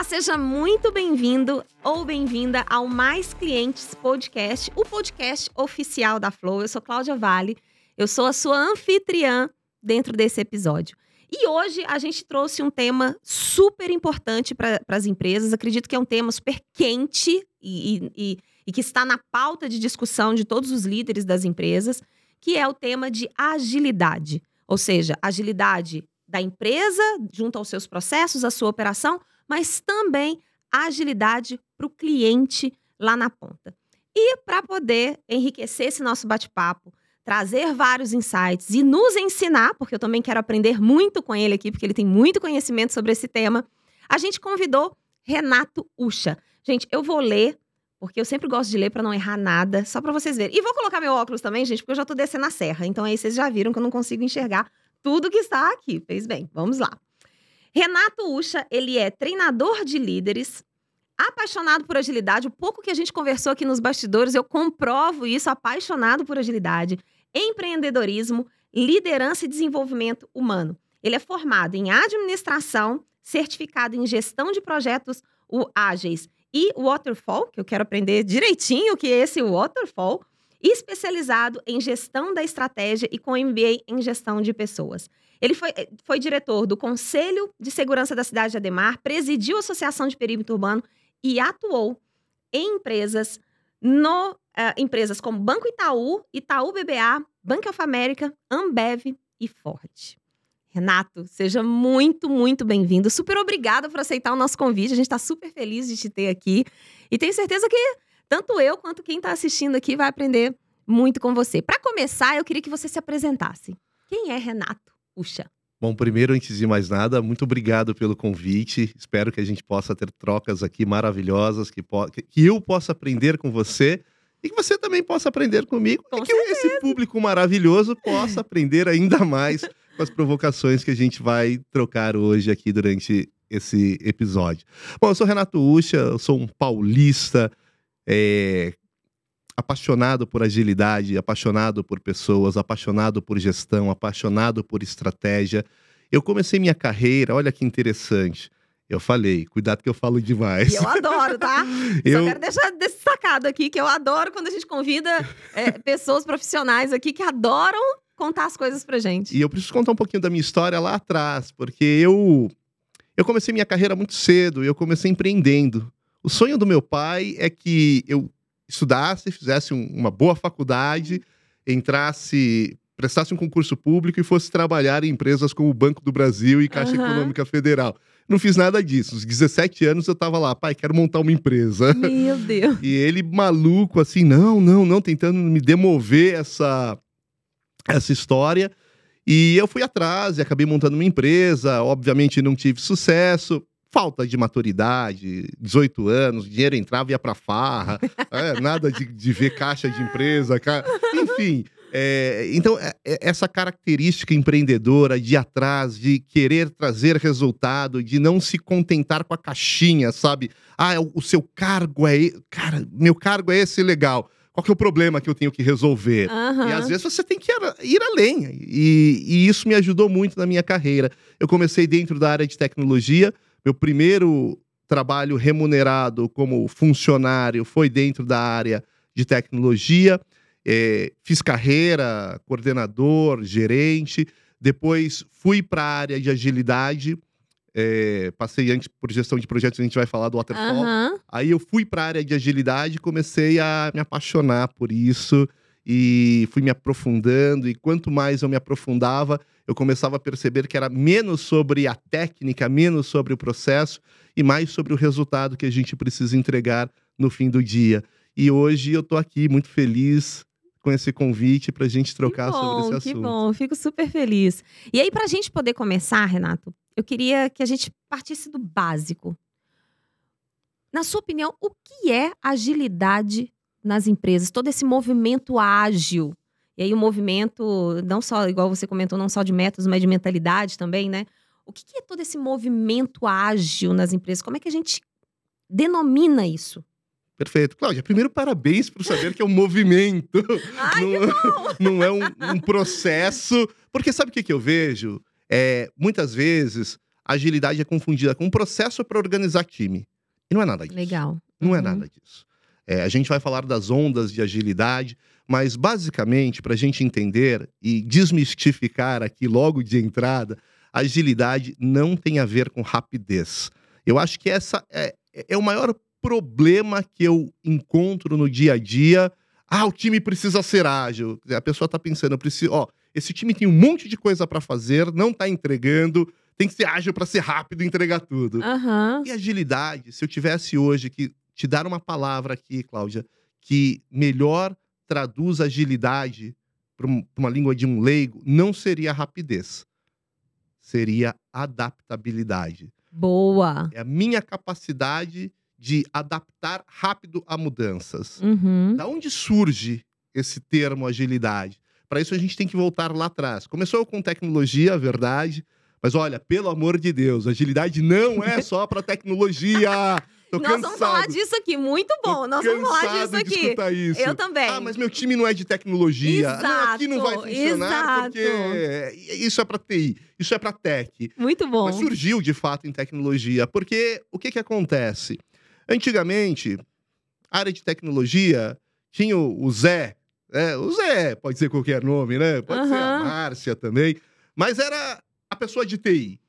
Olá, seja muito bem-vindo ou bem-vinda ao Mais Clientes Podcast, o podcast oficial da Flow. Eu sou Cláudia Vale, eu sou a sua anfitriã dentro desse episódio. E hoje a gente trouxe um tema super importante para as empresas. Acredito que é um tema super quente e, e, e que está na pauta de discussão de todos os líderes das empresas, que é o tema de agilidade. Ou seja, agilidade da empresa junto aos seus processos, a sua operação, mas também agilidade para o cliente lá na ponta. E para poder enriquecer esse nosso bate-papo, trazer vários insights e nos ensinar, porque eu também quero aprender muito com ele aqui, porque ele tem muito conhecimento sobre esse tema, a gente convidou Renato Ucha. Gente, eu vou ler, porque eu sempre gosto de ler para não errar nada, só para vocês verem. E vou colocar meu óculos também, gente, porque eu já estou descendo a serra. Então aí vocês já viram que eu não consigo enxergar tudo que está aqui. Fez bem. Vamos lá. Renato Ucha, ele é treinador de líderes, apaixonado por agilidade. O pouco que a gente conversou aqui nos bastidores, eu comprovo isso, apaixonado por agilidade, empreendedorismo, liderança e desenvolvimento humano. Ele é formado em administração, certificado em gestão de projetos ágeis e waterfall, que eu quero aprender direitinho o que é esse waterfall, especializado em gestão da estratégia e com MBA em gestão de pessoas. Ele foi, eh, foi diretor do Conselho de Segurança da cidade de Ademar, presidiu a Associação de Perímetro Urbano e atuou em empresas no uh, empresas como Banco Itaú, Itaú BBA, Bank of America, Ambev e Ford. Renato, seja muito, muito bem-vindo. Super obrigada por aceitar o nosso convite. A gente está super feliz de te ter aqui. E tenho certeza que tanto eu quanto quem está assistindo aqui vai aprender muito com você. Para começar, eu queria que você se apresentasse. Quem é Renato Ucha? Bom, primeiro, antes de mais nada, muito obrigado pelo convite. Espero que a gente possa ter trocas aqui maravilhosas, que, que eu possa aprender com você e que você também possa aprender comigo. Com e que certeza. esse público maravilhoso possa aprender ainda mais com as provocações que a gente vai trocar hoje aqui durante esse episódio. Bom, eu sou Renato Ucha, eu sou um paulista, é, apaixonado por agilidade, apaixonado por pessoas, apaixonado por gestão, apaixonado por estratégia. Eu comecei minha carreira, olha que interessante. Eu falei, cuidado que eu falo demais. E eu adoro, tá? Eu- Só quero deixar destacado aqui que eu adoro quando a gente convida é, pessoas profissionais aqui que adoram contar as coisas pra gente. E eu preciso contar um pouquinho da minha história lá atrás, porque eu eu comecei minha carreira muito cedo, eu comecei empreendendo. O sonho do meu pai é que eu estudasse, fizesse um- uma boa faculdade, entrasse, prestasse um concurso público e fosse trabalhar em empresas como o Banco do Brasil e Caixa Aham. Econômica Federal. Não fiz nada disso. Aos 17 anos eu tava lá, pai, quero montar uma empresa. Meu Deus. E ele maluco assim, não, não, não, tentando me demover essa essa história. E eu fui atrás e acabei montando uma empresa, obviamente não tive sucesso, falta de maturidade, 18 anos, dinheiro entrava e ia pra farra, é, nada de, de ver caixa de empresa, ca- enfim. é, então, é- é- essa característica empreendedora de atrás, de querer trazer resultado, de não se contentar com a caixinha, sabe? Ah, o, o seu cargo é. Cara, meu cargo é esse legal. Qual que é o problema que eu tenho que resolver? Aham. E às vezes você tem que ir, ir além. E, e isso me ajudou muito na minha carreira. Eu comecei dentro da área de tecnologia. Meu primeiro trabalho remunerado como funcionário foi dentro da área de tecnologia. É, fiz carreira, coordenador, gerente. Depois fui para a área de agilidade. É, passei antes por gestão de projetos, a gente vai falar do Waterfall. Aham. Aí eu fui para a área de agilidade e comecei a me apaixonar por isso e fui me aprofundando e quanto mais eu me aprofundava, eu começava a perceber que era menos sobre a técnica, menos sobre o processo e mais sobre o resultado que a gente precisa entregar no fim do dia. E hoje eu tô aqui muito feliz com esse convite para a gente trocar que bom, sobre esse Que assunto. bom, fico super feliz. E aí, pra gente poder começar, Renato, eu queria que a gente partisse do básico. Na sua opinião, o que é agilidade nas empresas? Todo esse movimento ágil. E aí, o movimento, não só, igual você comentou, não só de métodos, mas de mentalidade também, né? O que que é todo esse movimento ágil nas empresas? Como é que a gente denomina isso? Perfeito. Cláudia, primeiro parabéns por saber que é um movimento. Ai, não, não é um, um processo. Porque sabe o que, que eu vejo? É, muitas vezes agilidade é confundida com um processo para organizar time. E não é nada disso. Legal. Não é Uhum. nada disso. É, a gente vai falar das ondas de agilidade, mas basicamente, para a gente entender e desmistificar aqui logo de entrada, agilidade não tem a ver com rapidez. Eu acho que essa é, é o maior problema que eu encontro no dia a dia. Ah, o time precisa ser ágil. A pessoa está pensando, eu preciso, ó, esse time tem um monte de coisa para fazer, não está entregando, tem que ser ágil para ser rápido e entregar tudo. Aham. E agilidade, se eu tivesse hoje que te dar uma palavra aqui, Cláudia, que melhor traduz agilidade para uma língua de um leigo, não seria rapidez. Seria adaptabilidade. Boa. É a minha capacidade de adaptar rápido a mudanças. Uhum. Da onde surge esse termo agilidade? Para isso a gente tem que voltar lá atrás. Começou com tecnologia, verdade. Mas olha, pelo amor de Deus, agilidade não é só para tecnologia. Tô Nós cansado. vamos falar disso aqui. Muito bom. Tô Nós vamos falar disso aqui. isso. Eu também. Ah, mas meu time não é de tecnologia. não, aqui não vai Exato, funcionar porque isso é para TI, isso é para tech. Muito bom. Mas surgiu de fato em tecnologia, porque o que que acontece? Antigamente, a área de tecnologia tinha o Zé, né? o Zé pode ser qualquer nome, né? Pode ser a. Márcia também, mas era a pessoa de TI.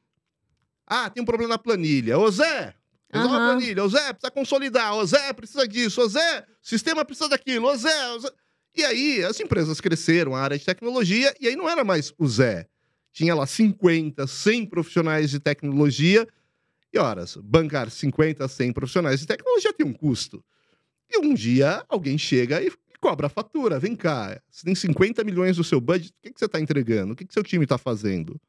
Ah, tem um problema na planilha. Ô Zé, resolve a Aham. planilha. Ô Zé, precisa consolidar. Ô Zé, precisa disso. Ô Zé, sistema precisa daquilo. Ô Zé, ô Zé. E aí, as empresas cresceram, a área de tecnologia, e aí não era mais o Zé. Tinha lá 50, 100 profissionais de tecnologia. E horas, bancar 50, 100 profissionais de tecnologia tem um custo. E um dia alguém chega e cobra a fatura. Vem cá, você tem 50 milhões do seu budget, o que, que você está entregando? O que, que seu time está fazendo?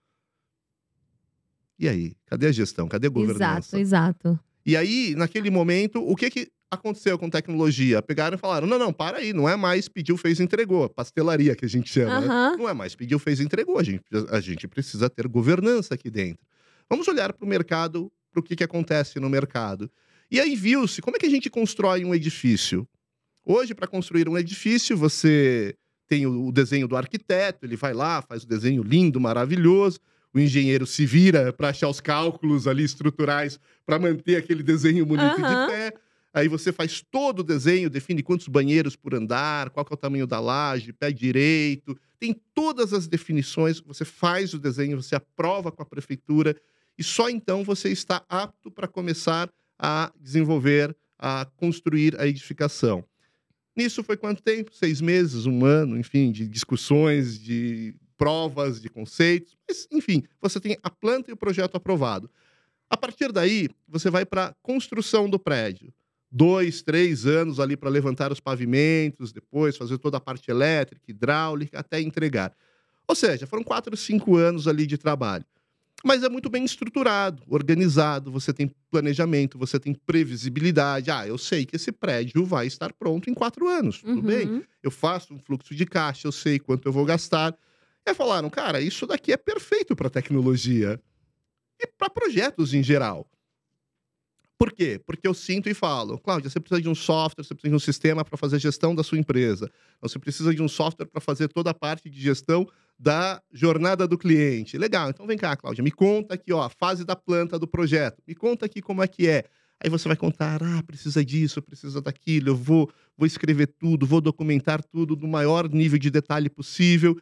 E aí? Cadê a gestão? Cadê a governança? Exato, exato. E aí, naquele momento, o que, que aconteceu com tecnologia? Pegaram e falaram: não, não, para aí, não é mais pediu, fez, entregou. Pastelaria que a gente chama. né? Aham. Não é mais pediu, fez, entregou. A gente, a gente precisa ter governança aqui dentro. Vamos olhar para o mercado, para o que, que acontece no mercado. E aí viu-se como é que a gente constrói um edifício. Hoje, para construir um edifício, você tem o desenho do arquiteto, ele vai lá, faz o desenho lindo, maravilhoso. O engenheiro se vira para achar os cálculos ali estruturais para manter aquele desenho bonito Aham. de pé. Aí você faz todo o desenho, define quantos banheiros por andar, qual que é o tamanho da laje, pé direito. Tem todas as definições, você faz o desenho, você aprova com a prefeitura e só então você está apto para começar a desenvolver, a construir a edificação. Nisso foi quanto tempo? Seis meses, um ano, enfim, de discussões, de provas, de conceitos. Mas, enfim, você tem a planta e o projeto aprovado. A partir daí, você vai para a construção do prédio. Dois, três anos ali para levantar os pavimentos, depois fazer toda a parte elétrica, hidráulica, até entregar. Ou seja, foram quatro, cinco anos ali de trabalho. Mas é muito bem estruturado, organizado, você tem planejamento, você tem previsibilidade. Ah, eu sei que esse prédio vai estar pronto em quatro anos, tudo Uhum. bem? Eu faço um fluxo de caixa, eu sei quanto eu vou gastar. E aí falaram, cara, isso daqui é perfeito para tecnologia e para projetos em geral. Por quê? Porque eu sinto e falo, Cláudia, você precisa de um software, você precisa de um sistema para fazer a gestão da sua empresa. Você precisa de um software para fazer toda a parte de gestão da jornada do cliente. Legal, então vem cá, Cláudia, me conta aqui, ó, a fase da planta do projeto. Me conta aqui como é que é. Aí você vai contar, ah, precisa disso, precisa daquilo, eu vou, vou escrever tudo, vou documentar tudo no maior nível de detalhe possível.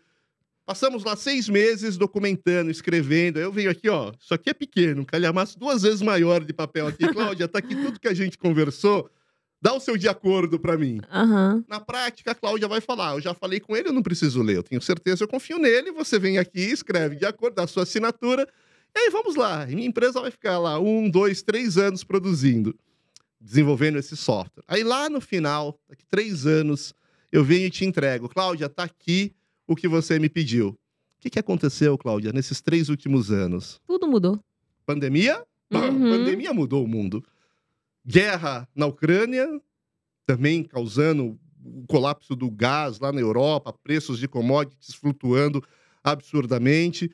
Passamos lá seis meses documentando, escrevendo. Aí eu venho aqui, ó, isso aqui é pequeno, um calhamaço duas vezes maior de papel aqui. Cláudia, tá aqui tudo que a gente conversou. Dá o seu de acordo para mim. Aham. Na prática, a Cláudia vai falar. Eu já falei com ele, eu não preciso ler. Eu tenho certeza, eu confio nele. Você vem aqui, escreve de acordo, dá a sua assinatura. E aí vamos lá. E minha empresa vai ficar lá um, dois, três anos produzindo, desenvolvendo esse software. Aí lá no final, daqui três anos, eu venho e te entrego. Cláudia, tá aqui o que você me pediu. O que, que aconteceu, Cláudia, nesses três últimos anos? Tudo mudou. Pandemia? Uhum. Pandemia mudou o mundo. Guerra na Ucrânia, também causando o colapso do gás lá na Europa, preços de commodities flutuando absurdamente.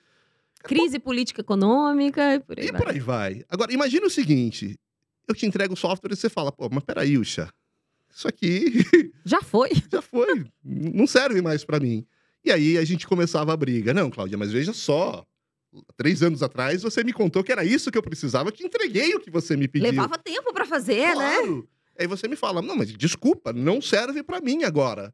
Crise política econômica e por aí E vai. por aí vai. Agora, imagina o seguinte: eu te entrego o software e você fala, pô, mas peraí, Uxa, isso aqui Já foi. já foi, não serve mais para mim. E aí a gente começava a briga. Não, Cláudia, mas veja só. três anos atrás, você me contou que era isso que eu precisava, eu te entreguei o que você me pediu. Levava tempo para fazer, né? claro. Aí você me fala, não, mas desculpa, não serve para mim agora.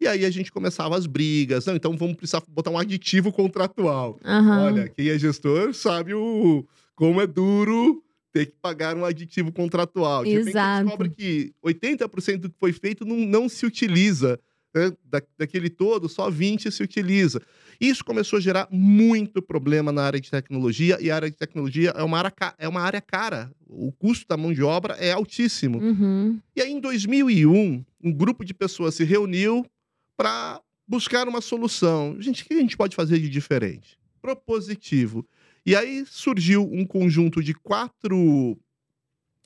E aí a gente começava as brigas. Não, então vamos precisar botar um aditivo contratual. Aham. Olha, quem é gestor sabe o, como é duro ter que pagar um aditivo contratual. De repente, Exato. você descobre que 80% do que foi feito não, não se utiliza. Né? Da, daquele todo, só 20% se utiliza. Isso começou a gerar muito problema na área de tecnologia, e a área de tecnologia é uma área, é uma área cara. O custo da mão de obra é altíssimo. Uhum. E aí, em 2001, um grupo de pessoas se reuniu para buscar uma solução. Gente, o que a gente pode fazer de diferente? Propositivo. E aí surgiu um conjunto de quatro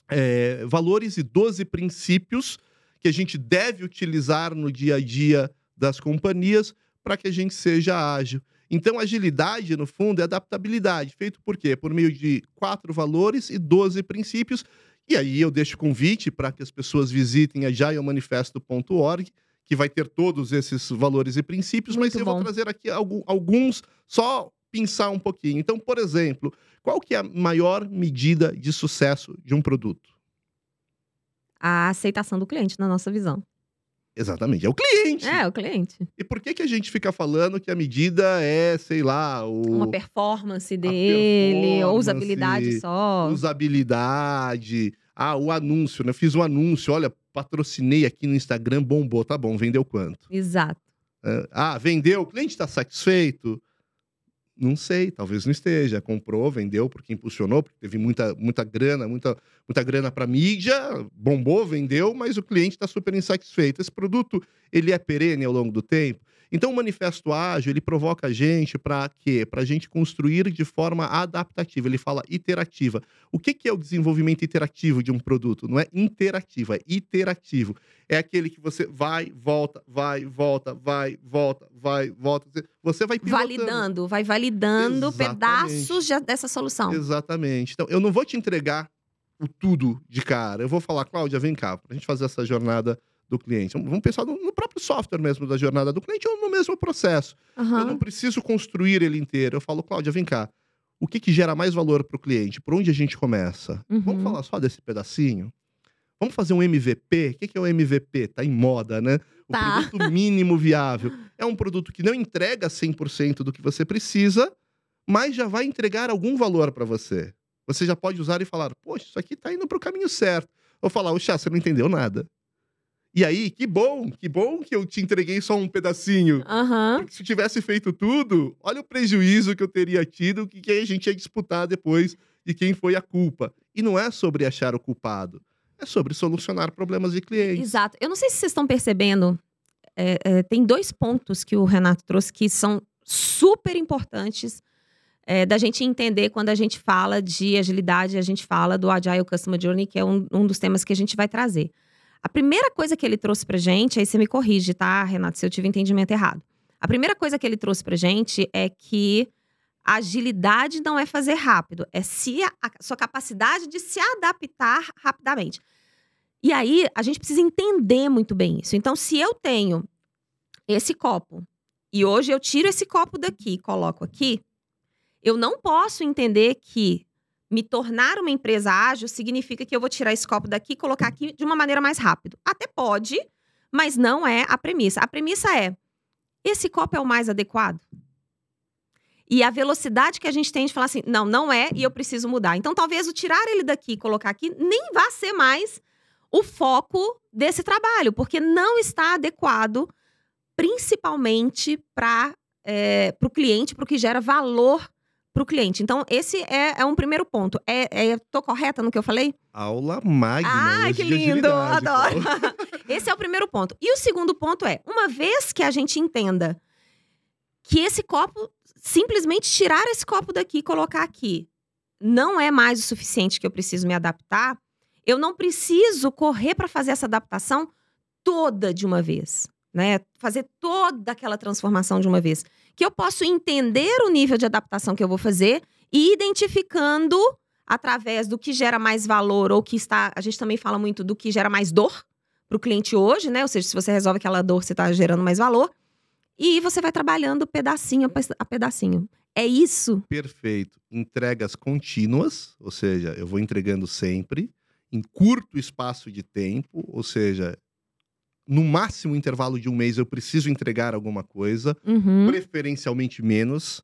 é, valores e 12 princípios que a gente deve utilizar no dia a dia das companhias para que a gente seja ágil. Então, agilidade, no fundo, é adaptabilidade. Feito por quê? Por meio de quatro valores e 12 princípios. E aí eu deixo o convite para que as pessoas visitem agilemanifesto.org, que vai ter todos esses valores e princípios, mas Muito eu vou bom. trazer aqui algu- alguns, só pensar um pouquinho. Então, por exemplo, qual que é a maior medida de sucesso de um produto? A aceitação do cliente, na nossa visão. Exatamente, é o cliente. É, o cliente. E por que, que a gente fica falando que a medida é, sei lá, o... Uma performance dele, performance, ou usabilidade só. usabilidade. Ah, o anúncio, né? Fiz um anúncio, olha, patrocinei aqui no Instagram, bombou, tá bom, vendeu quanto? Exato. É, Ah, vendeu, o cliente está satisfeito? Não sei, talvez não esteja. Comprou, vendeu porque impulsionou, porque teve muita, muita grana, muita, muita grana para mídia, bombou, vendeu, mas o cliente está super insatisfeito. Esse produto, ele é perene ao longo do tempo. Então, o manifesto ágil, ele provoca a gente para quê? Para a gente construir de forma adaptativa. Ele fala iterativa. O que, que é o desenvolvimento iterativo de um produto? Não é interativo, é iterativo. É aquele que você vai, volta, vai, volta, vai, volta, vai, volta. Você vai pilotando. Validando, vai validando Exatamente. pedaços de- dessa solução. Exatamente. Então, eu não vou te entregar o tudo de cara. Eu vou falar, Cláudia, vem cá, pra gente fazer essa jornada do cliente. Vamos pensar no, no próprio software mesmo da jornada do cliente ou no mesmo processo. Eu Aham. não preciso construir ele inteiro. Eu falo, Cláudia, vem cá. O que, que gera mais valor para o cliente? Por onde a gente começa? Vamos Uhum. falar só desse pedacinho? Vamos fazer um MVP? O que, que é o MVP? Tá em moda, né? O Tá. produto mínimo viável. É um produto que não entrega 100% do que você precisa, mas já vai entregar algum valor para você. Você já pode usar e falar, poxa, isso aqui tá indo para o caminho certo. Ou falar, oxa, você não entendeu nada. E aí, que bom, que bom que eu te entreguei só um pedacinho. Aham. Porque se eu tivesse feito tudo, olha o prejuízo que eu teria tido, que, que a gente ia disputar depois de quem foi a culpa. E não é sobre achar o culpado, é sobre solucionar problemas de clientes. Exato. Eu não sei se vocês estão percebendo, é, é, tem dois pontos que o Renato trouxe que são super importantes é, da gente entender quando a gente fala de agilidade, a gente fala do Agile Customer Journey, que é um, um dos temas que a gente vai trazer. A primeira coisa que ele trouxe pra gente, aí você me corrige, tá, Renato, se eu tive entendimento errado. A primeira coisa que ele trouxe pra gente é que a agilidade não é fazer rápido, é se a, a sua capacidade de se adaptar rapidamente. E aí, a gente precisa entender muito bem isso. Então, se eu tenho esse copo e hoje eu tiro esse copo daqui e coloco aqui, eu não posso entender que me tornar uma empresa ágil significa que eu vou tirar esse copo daqui e colocar aqui de uma maneira mais rápida. Até pode, mas não é a premissa. A premissa é: esse copo é o mais adequado? E a velocidade que a gente tem de falar assim, não, não é, e eu preciso mudar. Então, talvez o tirar ele daqui e colocar aqui nem vá ser mais o foco desse trabalho, porque não está adequado, principalmente para o cliente, para o que gera valor para o cliente. Então, esse é, é um primeiro ponto. É, é, tô correta no que eu falei? Aula magna. Ai, hoje que lindo! Adoro! Esse é o primeiro ponto. E o segundo ponto é: uma vez que a gente entenda que esse copo, simplesmente tirar esse copo daqui e colocar aqui, não é mais o suficiente que eu preciso me adaptar, eu não preciso correr para fazer essa adaptação toda de uma vez. Né? Fazer toda aquela transformação de uma vez. Que eu posso entender o nível de adaptação que eu vou fazer e identificando através do que gera mais valor ou que está. A gente também fala muito do que gera mais dor para o cliente hoje, né? Ou seja, se você resolve aquela dor, você está gerando mais valor. E você vai trabalhando pedacinho a pedacinho. É isso? Perfeito. Entregas contínuas, ou seja, eu vou entregando sempre, em curto espaço de tempo, ou seja, no máximo intervalo de um mês eu preciso entregar alguma coisa, Uhum. preferencialmente menos.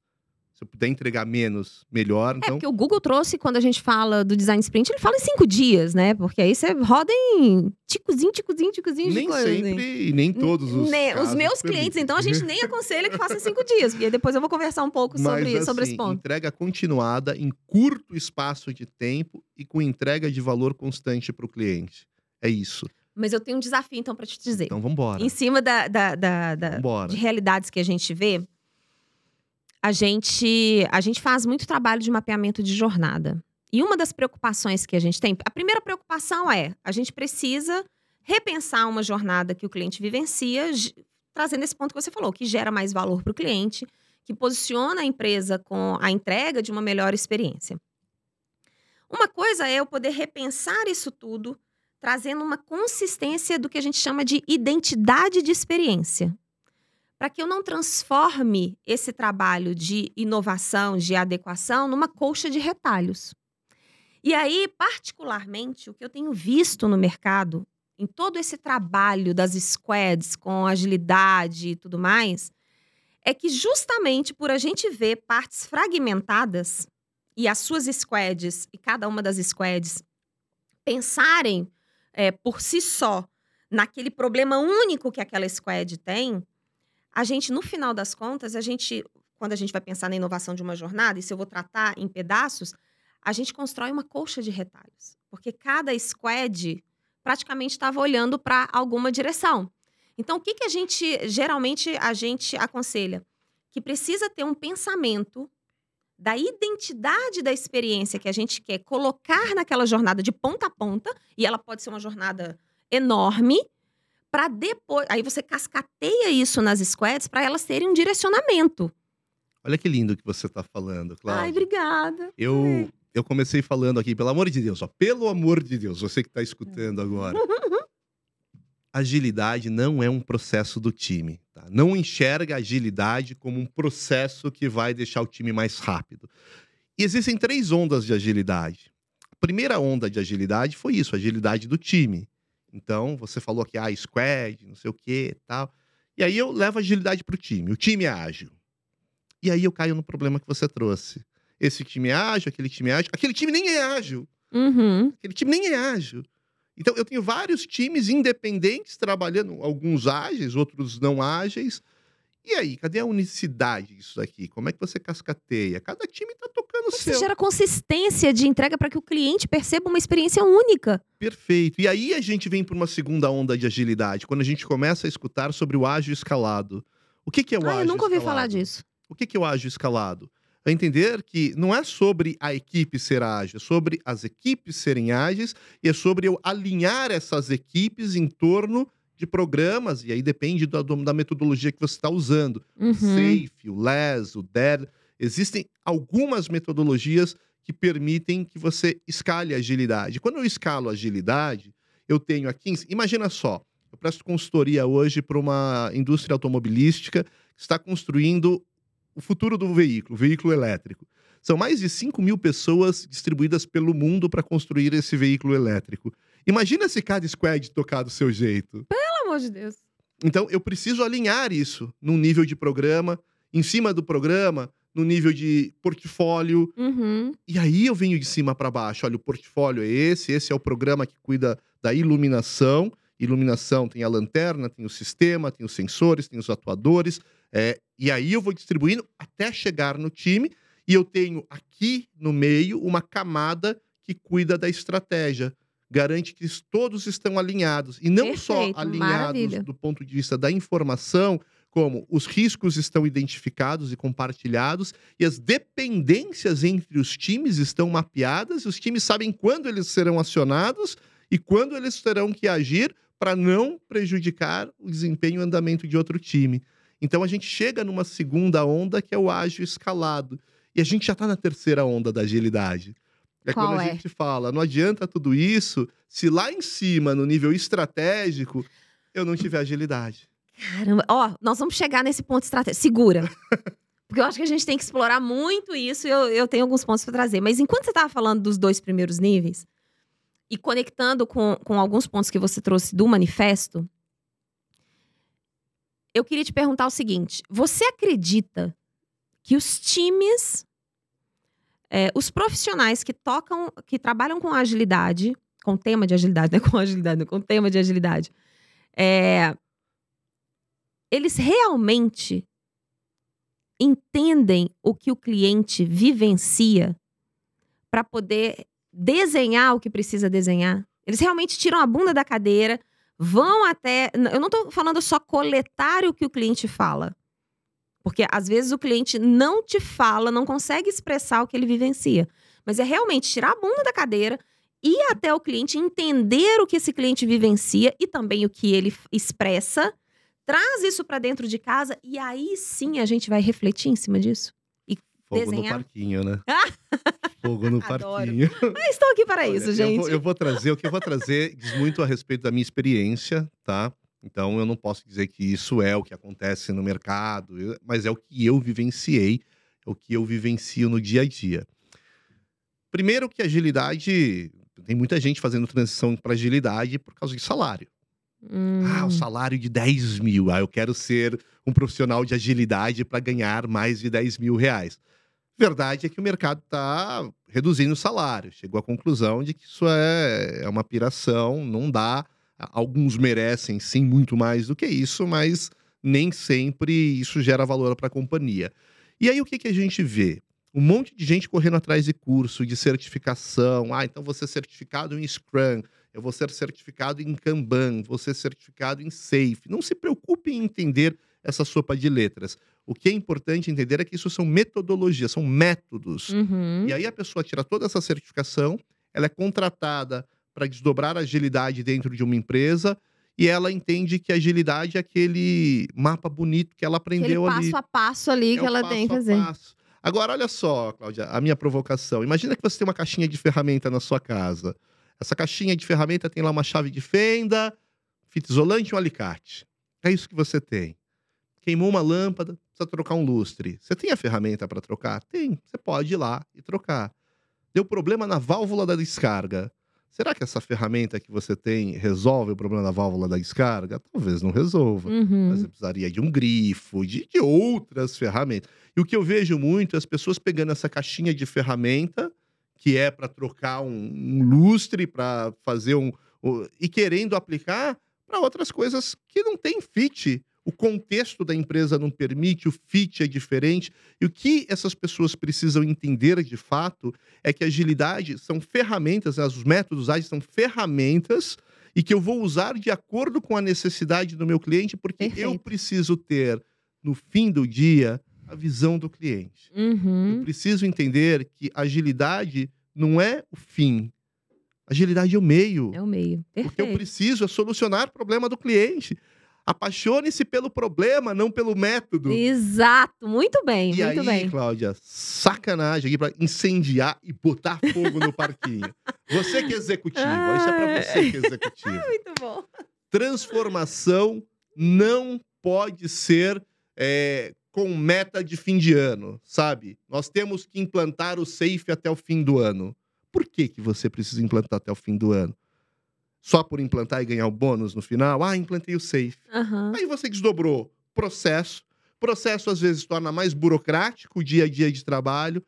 Se eu puder entregar menos, melhor. É, Então, porque o Google trouxe, quando a gente fala do design sprint, ele fala em cinco dias, né? Porque aí você roda em ticozinho, ticozinho, ticozinho de nem coisa. assim. sempre e nem todos os. Ne- os casos meus permitem. clientes, então, a gente nem aconselha que faça em cinco dias. Porque depois eu vou conversar um pouco sobre, Mas, sobre esse assim, ponto. entrega continuada em curto espaço de tempo e com entrega de valor constante para o cliente. É isso. Mas eu tenho um desafio, então, pra te dizer. Então, vamos embora. em cima da, da, da- da- de realidades que a gente vê, a gente, a gente faz muito trabalho de mapeamento de jornada. E uma das preocupações que a gente tem, a primeira preocupação é, a gente precisa repensar uma jornada que o cliente vivencia, trazendo esse ponto que você falou, que gera mais valor para o cliente, que posiciona a empresa com a entrega de uma melhor experiência. Uma coisa é eu poder repensar isso tudo, trazendo uma consistência do que a gente chama de identidade de experiência. Para que eu não transforme esse trabalho de inovação, de adequação, numa colcha de retalhos. E aí, particularmente, o que eu tenho visto no mercado, em todo esse trabalho das squads com agilidade e tudo mais, é que justamente por a gente ver partes fragmentadas e as suas squads e cada uma das squads pensarem é, por si só naquele problema único que aquela squad tem, a gente, no final das contas, a gente, quando a gente vai pensar na inovação de uma jornada, e se eu vou tratar em pedaços, a gente constrói uma colcha de retalhos. Porque cada squad praticamente estava olhando para alguma direção. Então, o que, que a gente, geralmente, a gente aconselha? Que precisa ter um pensamento da identidade da experiência que a gente quer colocar naquela jornada de ponta a ponta, e ela pode ser uma jornada enorme, para depois. Aí você cascateia isso nas squads para elas terem um direcionamento. Olha que lindo que você está falando, Cláudia. Ai, obrigada. Eu, eu comecei falando aqui, pelo amor de Deus, ó, pelo amor de Deus, você que está escutando agora. Agilidade não é um processo do time. Tá? Não enxerga a agilidade como um processo que vai deixar o time mais rápido. E existem três ondas de agilidade. A primeira onda de agilidade foi isso, a agilidade do time. Então, você falou que ah, squad, não sei o que tal. E aí eu levo a agilidade para o time. O time é ágil. E aí eu caio no problema que você trouxe. Esse time é ágil, aquele time é ágil. Aquele time nem é ágil. Uhum. Aquele time nem é ágil. Então, eu tenho vários times independentes trabalhando, alguns ágeis, outros não ágeis. E aí, cadê a unicidade disso daqui? Como é que você cascateia? Cada time está tocando o Você seu. gera consistência de entrega para que o cliente perceba uma experiência única. Perfeito. E aí a gente vem para uma segunda onda de agilidade, quando a gente começa a escutar sobre o ágil escalado. O que, que é o ah, ágil eu nunca ouvi escalado? falar disso. O que, que é o ágil escalado? É entender que não é sobre a equipe ser ágil, é sobre as equipes serem ágeis e é sobre eu alinhar essas equipes em torno de programas, e aí depende da, da metodologia que você está usando. Uhum. Safe, o LES, o DER. Existem algumas metodologias que permitem que você escale a agilidade. Quando eu escalo a agilidade, eu tenho aqui. Imagina só, eu presto consultoria hoje para uma indústria automobilística que está construindo o futuro do veículo, o veículo elétrico. São mais de 5 mil pessoas distribuídas pelo mundo para construir esse veículo elétrico. Imagina se cada squad tocar do seu jeito. Pelo amor de Deus. Então, eu preciso alinhar isso num nível de programa, em cima do programa, no nível de portfólio. Uhum. E aí eu venho de cima para baixo. Olha, o portfólio é esse, esse é o programa que cuida da iluminação. Iluminação tem a lanterna, tem o sistema, tem os sensores, tem os atuadores. É, e aí eu vou distribuindo até chegar no time. E eu tenho aqui no meio uma camada que cuida da estratégia. Garante que todos estão alinhados. E não só Perfeito, alinhados maravilha. do ponto de vista da informação, como os riscos estão identificados e compartilhados, e as dependências entre os times estão mapeadas, e os times sabem quando eles serão acionados e quando eles terão que agir para não prejudicar o desempenho e andamento de outro time. Então a gente chega numa segunda onda que é o ágil escalado. E a gente já está na terceira onda da agilidade. É Qual quando a é? gente fala, não adianta tudo isso se lá em cima, no nível estratégico, eu não tiver agilidade. Caramba. Ó, nós vamos chegar nesse ponto estratégico. Segura. Porque eu acho que a gente tem que explorar muito isso e eu, eu tenho alguns pontos para trazer. Mas enquanto você estava falando dos dois primeiros níveis, e conectando com, com alguns pontos que você trouxe do manifesto, eu queria te perguntar o seguinte: você acredita que os times, é, os profissionais que tocam, que trabalham com agilidade, com tema de agilidade, né? Com agilidade, não, com tema de agilidade, é, eles realmente entendem o que o cliente vivencia para poder desenhar o que precisa desenhar. Eles realmente tiram a bunda da cadeira, vão até. Eu não estou falando só coletar o que o cliente fala. Porque às vezes o cliente não te fala, não consegue expressar o que ele vivencia. Mas é realmente tirar a bunda da cadeira, ir até o cliente, entender o que esse cliente vivencia e também o que ele expressa, traz isso para dentro de casa e aí sim a gente vai refletir em cima disso. Fogo desenhar. no parquinho, né? Fogo no Adoro. parquinho. Mas estou aqui para Olha, isso, eu gente. vou- Eu vou, trazer, o que eu vou trazer diz muito a respeito da minha experiência, tá? Então eu não posso dizer que isso é o que acontece no mercado, eu- mas é o que eu vivenciei, é o que eu vivencio no dia a dia. Primeiro que agilidade, tem muita gente fazendo transição para agilidade por causa de salário. Ah, Hum, o salário de 10 mil. Ah, eu quero ser um profissional de agilidade para ganhar mais de 10 mil reais. Verdade é que o mercado está reduzindo o salário. Chegou à conclusão de que isso é, é uma piração, não dá. Alguns merecem sim muito mais do que isso, mas nem sempre isso gera valor para a companhia. E aí o que, que a gente vê? Um monte de gente correndo atrás de curso, de certificação. Ah, então vou ser certificado em Scrum, eu vou ser certificado em Kanban, vou ser certificado em Safe. Não se preocupe em entender essa sopa de letras. O que é importante entender é que isso são metodologias, são métodos. uhum. E aí a pessoa tira toda essa certificação, ela é contratada para desdobrar a agilidade dentro de uma empresa e ela entende que a agilidade é aquele mapa bonito que ela Aquele aprendeu ali. passo a passo ali É que ela tem que passo fazer. passo. Agora, olha só, Cláudia, a minha provocação. Imagina que você tem uma caixinha de ferramenta na sua casa. Essa caixinha de ferramenta tem lá uma chave de fenda, fita isolante e um alicate. É isso que você tem. Queimou uma lâmpada, precisa trocar um lustre. Você tem a ferramenta para trocar? Tem. Você pode ir lá e trocar. Deu problema na válvula da descarga. Será que essa ferramenta que você tem resolve o problema da válvula da descarga? Talvez não resolva. Uhum. Você precisaria de um grifo, de, de outras ferramentas. E o que eu vejo muito é as pessoas pegando essa caixinha de ferramenta, que é para trocar um, um lustre, para fazer um. o- e querendo aplicar para outras coisas que não tem fit. O contexto da empresa não permite, o fit é diferente. E o que essas pessoas precisam entender de fato é que agilidade são ferramentas, né, os métodos ágeis são ferramentas e que eu vou usar de acordo com a necessidade do meu cliente, porque eu Perfeito. preciso ter, no fim do dia, a visão do cliente. Eu Uhum. preciso entender que agilidade não é o fim. Agilidade é o meio. É o meio. O que eu Perfeito. preciso é solucionar o problema do cliente. Apaixone-se pelo problema, não pelo método. Exato. Muito bem, E muito aí, bem. Cláudia, sacanagem aqui pra incendiar e botar fogo no parquinho. Você que é executivo, isso é pra você que é executivo. Muito bom. Transformação não pode ser é, com meta de fim de ano, sabe? Nós temos que implantar o SAFE até o fim do ano. Por que, que você precisa implantar até o fim do ano? Só por implantar e ganhar o bônus no final? Ah, implantei o SAFE. Aham. Aí você desdobrou processo. Processo às vezes torna mais burocrático o dia a dia de trabalho.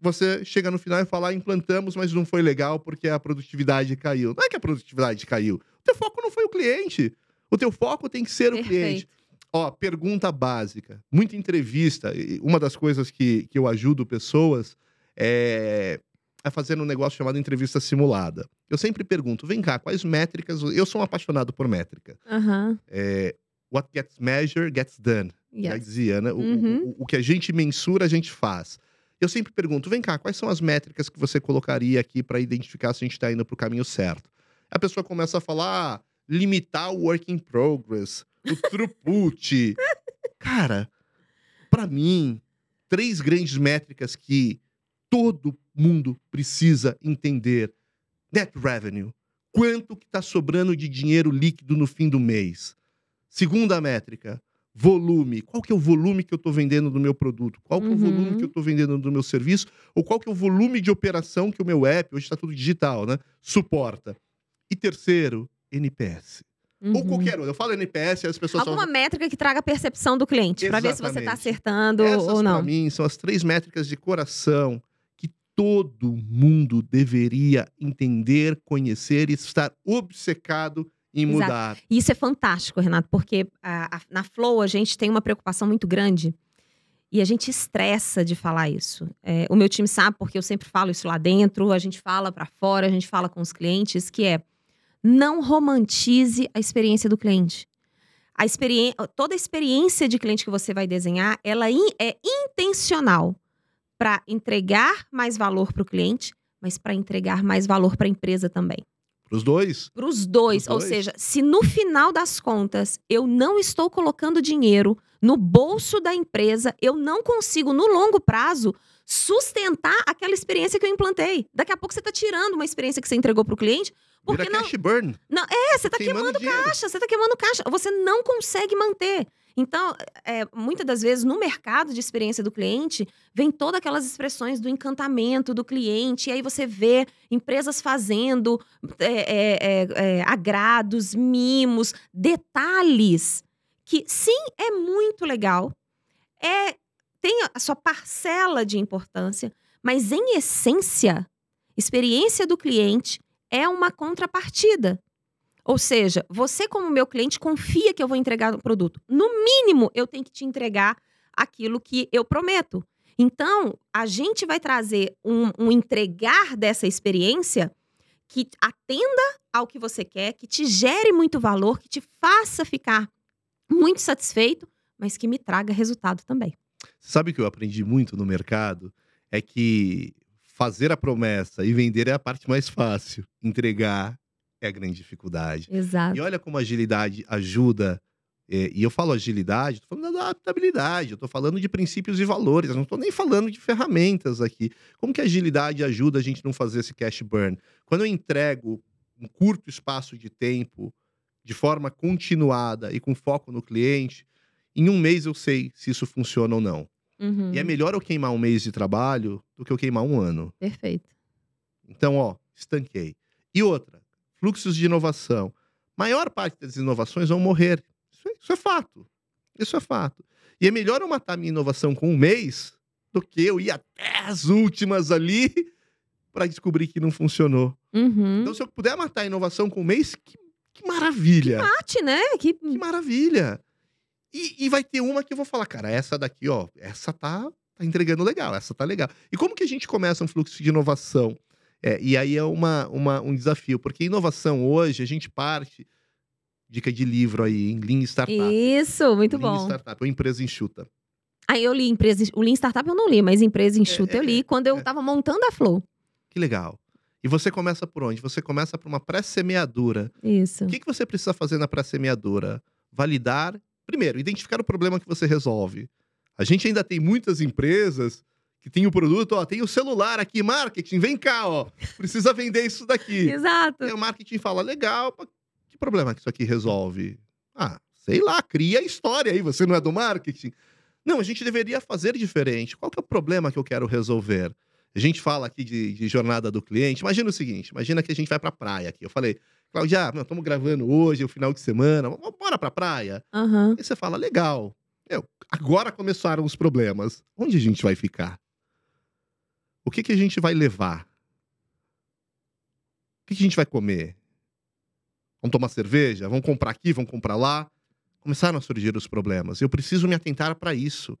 Você chega no final e fala, ah, implantamos, mas não foi legal porque a produtividade caiu. Não é que a produtividade caiu. O teu foco não foi o cliente. O teu foco tem que ser o cliente. Perfeito. Ó, pergunta básica. Muita entrevista. Uma das coisas que, que eu ajudo pessoas é, é fazer um negócio chamado entrevista simulada. Eu sempre pergunto, vem cá, quais métricas... Eu sou um apaixonado por métrica. Aham. É, what gets measured gets done. Já Yes. dizia, né? O, Uhum. o- o que a gente mensura, a gente faz. Eu sempre pergunto, vem cá, quais são as métricas que você colocaria aqui para identificar se a gente está indo para o caminho certo? A pessoa começa a falar, ah, limitar o work in progress, o throughput. Cara, para mim, três grandes métricas que todo mundo precisa entender. Net revenue. Quanto que está sobrando de dinheiro líquido no fim do mês? Segunda métrica, volume. Qual que é o volume que eu estou vendendo do meu produto? Qual que é o volume Uhum. que eu estou vendendo do meu serviço? Ou qual que é o volume de operação que o meu app, hoje está tudo digital, né? Suporta. E terceiro, NPS. Ou Uhum. qualquer outro. Eu falo NPS, as pessoas Alguma métrica que traga a percepção do cliente, para ver se você está acertando Essas, ou não. para mim, são as três métricas de coração todo mundo deveria entender, conhecer e estar obcecado em Exato. mudar. E isso é fantástico, Renato, porque a- a- na Flow a gente tem uma preocupação muito grande e a gente estressa de falar isso. É, o meu time sabe, porque eu sempre falo isso lá dentro, a gente fala para fora, a gente fala com os clientes, que é não romantize a experiência do cliente. A experiência, toda a experiência de cliente que você vai desenhar, ela in- é intencional para entregar mais valor para o cliente, mas para entregar mais valor para a empresa também. Para os dois, Para os dois. Pros Ou dois. seja, se no final das contas eu não estou colocando dinheiro no bolso da empresa, eu não consigo, no longo prazo, sustentar aquela experiência que eu implantei. Daqui a pouco você está tirando uma experiência que você entregou para o cliente, porque vira não. cash burn. É, você está queimando queimando dinheiro. caixa, você está queimando caixa. Você não consegue manter. Então, é, muitas das vezes, no mercado de experiência do cliente, vem todas aquelas expressões do encantamento do cliente, e aí você vê empresas fazendo é, é, agrados, mimos, detalhes, que sim, é muito legal, é, tem a sua parcela de importância, mas em essência, experiência do cliente é uma contrapartida. Ou seja, você, como meu cliente, confia que eu vou entregar o produto. No mínimo, eu tenho que te entregar aquilo que eu prometo. Então, a gente vai trazer um, um entregar dessa experiência que atenda ao que você quer, que te gere muito valor, que te faça ficar muito satisfeito, mas que me traga resultado também. Sabe o que eu aprendi muito no mercado? É que fazer a promessa e vender é a parte mais fácil. Entregar é a grande dificuldade. Exato. E olha como a agilidade ajuda. é, e eu falo agilidade, estou falando da adaptabilidade, eu estou falando de princípios e valores, eu não estou nem falando de ferramentas aqui. Como que a agilidade ajuda a gente não fazer esse cash burn? Quando eu entrego um curto espaço de tempo, de forma continuada e com foco no cliente, em um mês eu sei se isso funciona ou não. Uhum, E é melhor eu queimar um mês de trabalho do que eu queimar um ano. Perfeito. Então, ó, estanquei. E outra, fluxos de inovação. Maior parte das inovações vão morrer. Isso é, isso é fato. Isso é fato. E é melhor eu matar minha inovação com um mês do que eu ir até as últimas ali para descobrir que não funcionou. Uhum. Então, se eu puder matar a inovação com um mês, que, que maravilha! Arte, né? Que... Que maravilha! E, e vai ter uma que eu vou falar, cara, essa daqui, ó, essa tá, tá entregando legal, essa tá legal. E como que a gente começa um fluxo de inovação? É, e aí é uma, uma, um desafio, porque inovação hoje, a gente parte, dica de livro aí, em Lean Startup. Isso, muito Lean bom. Startup, ou empresa enxuta. Aí eu li empresa, o Lean Startup eu não li, mas empresa enxuta É, eu li quando eu é. tava montando a Flow. Que legal. E você começa por onde? Você começa por uma pré-semeadura. Isso. O que, que você precisa fazer na pré-semeadura? Validar. Primeiro, identificar o problema que você resolve. A gente ainda tem muitas empresas que tem o produto, ó, tem o celular aqui, marketing, vem cá, ó. Precisa vender isso daqui. Exato. E o marketing fala, legal, que problema que isso aqui resolve? Ah, sei lá, cria a história aí, você não é do marketing. Não, a gente deveria fazer diferente. Qual que é o problema que eu quero resolver? A gente fala aqui de, de jornada do cliente. Imagina o seguinte: imagina que a gente vai pra praia aqui. Eu falei, Claudia, estamos gravando hoje, é o final de semana, bora pra praia. Aham. Aí você fala, legal. Meu, agora começaram os problemas. Onde a gente vai ficar? O que, que a gente vai levar? O que, que a gente vai comer? Vamos tomar cerveja? Vamos comprar aqui? Vamos comprar lá? Começaram a surgir os problemas. Eu preciso me atentar para isso.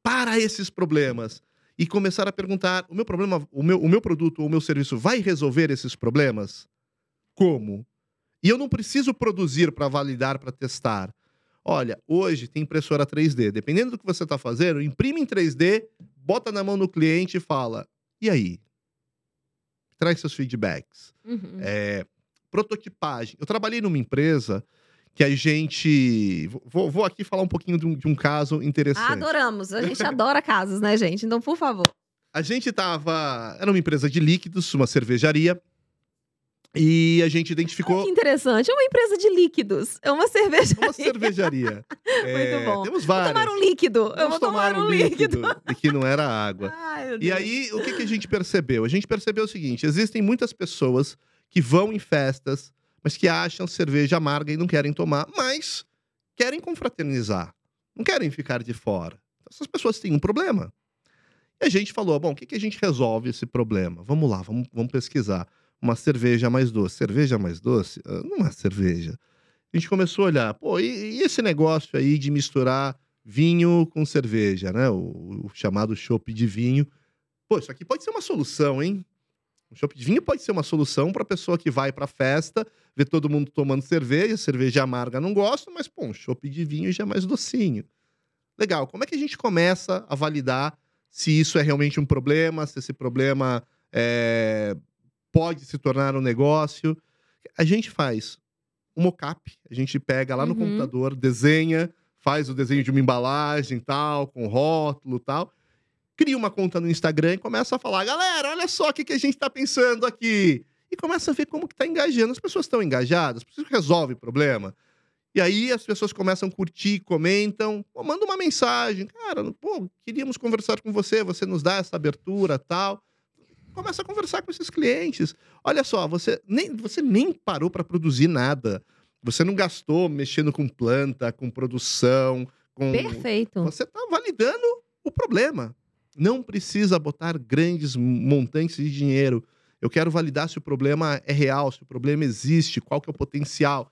Para esses problemas. E começar a perguntar: o meu problema, o meu, o meu produto ou o meu serviço vai resolver esses problemas? Como? E eu não preciso produzir para validar, para testar. Olha, hoje tem impressora 3D. Dependendo do que você está fazendo, imprime em 3D, bota na mão do cliente e fala: e aí? Traz seus feedbacks. Uhum. É, prototipagem. Eu trabalhei numa empresa que a gente. Vou, vou aqui falar um pouquinho de um, de um caso interessante. Adoramos. A gente adora casos, né, gente? Então, por favor. A gente tava. Era uma empresa de líquidos, uma cervejaria. E a gente identificou. Que interessante. É uma empresa de líquidos. É uma cerveja. Uma cervejaria. Muito bom. Temos Vou várias. tomar um líquido. Eu Vamos vou tomar tomar um líquido. líquido. E que não era água. Ai, E aí, o que, que a gente percebeu? A gente percebeu o seguinte: existem muitas pessoas que vão em festas, mas que acham cerveja amarga e não querem tomar, mas querem confraternizar, não querem ficar de fora. Então, essas pessoas têm um problema. E a gente falou: bom, o que, que a gente resolve esse problema? Vamos lá, vamos, vamos pesquisar. Uma cerveja mais doce. Cerveja mais doce? Ah, Não é cerveja. A gente começou a olhar, pô, e, e esse negócio aí de misturar vinho com cerveja, né? O, o chamado chopp de vinho. Pô, isso aqui pode ser uma solução, hein? O chopp de vinho pode ser uma solução para pessoa que vai para festa, vê todo mundo tomando cerveja, cerveja amarga não gosta, mas pô, um chopp de vinho já é mais docinho. Legal. Como é que a gente começa a validar se isso é realmente um problema, se esse problema é, pode se tornar um negócio? A gente faz um mockup, a gente pega lá no Uhum. computador, desenha, faz o desenho de uma embalagem tal, com rótulo tal, cria uma conta no Instagram e começa a falar, galera, olha só o que, que a gente tá pensando aqui. E começa a ver como que tá engajando. As pessoas estão engajadas, as pessoas resolvem o problema. E aí as pessoas começam a curtir, comentam, manda uma mensagem, cara, pô, queríamos conversar com você, você nos dá essa abertura tal. Começa a conversar com esses clientes. Olha só, você nem, você nem parou para produzir nada. Você não gastou mexendo com planta, com produção, com Perfeito. você está validando o problema. Não precisa botar grandes montantes de dinheiro. Eu quero validar se o problema é real, se o problema existe, qual que é o potencial.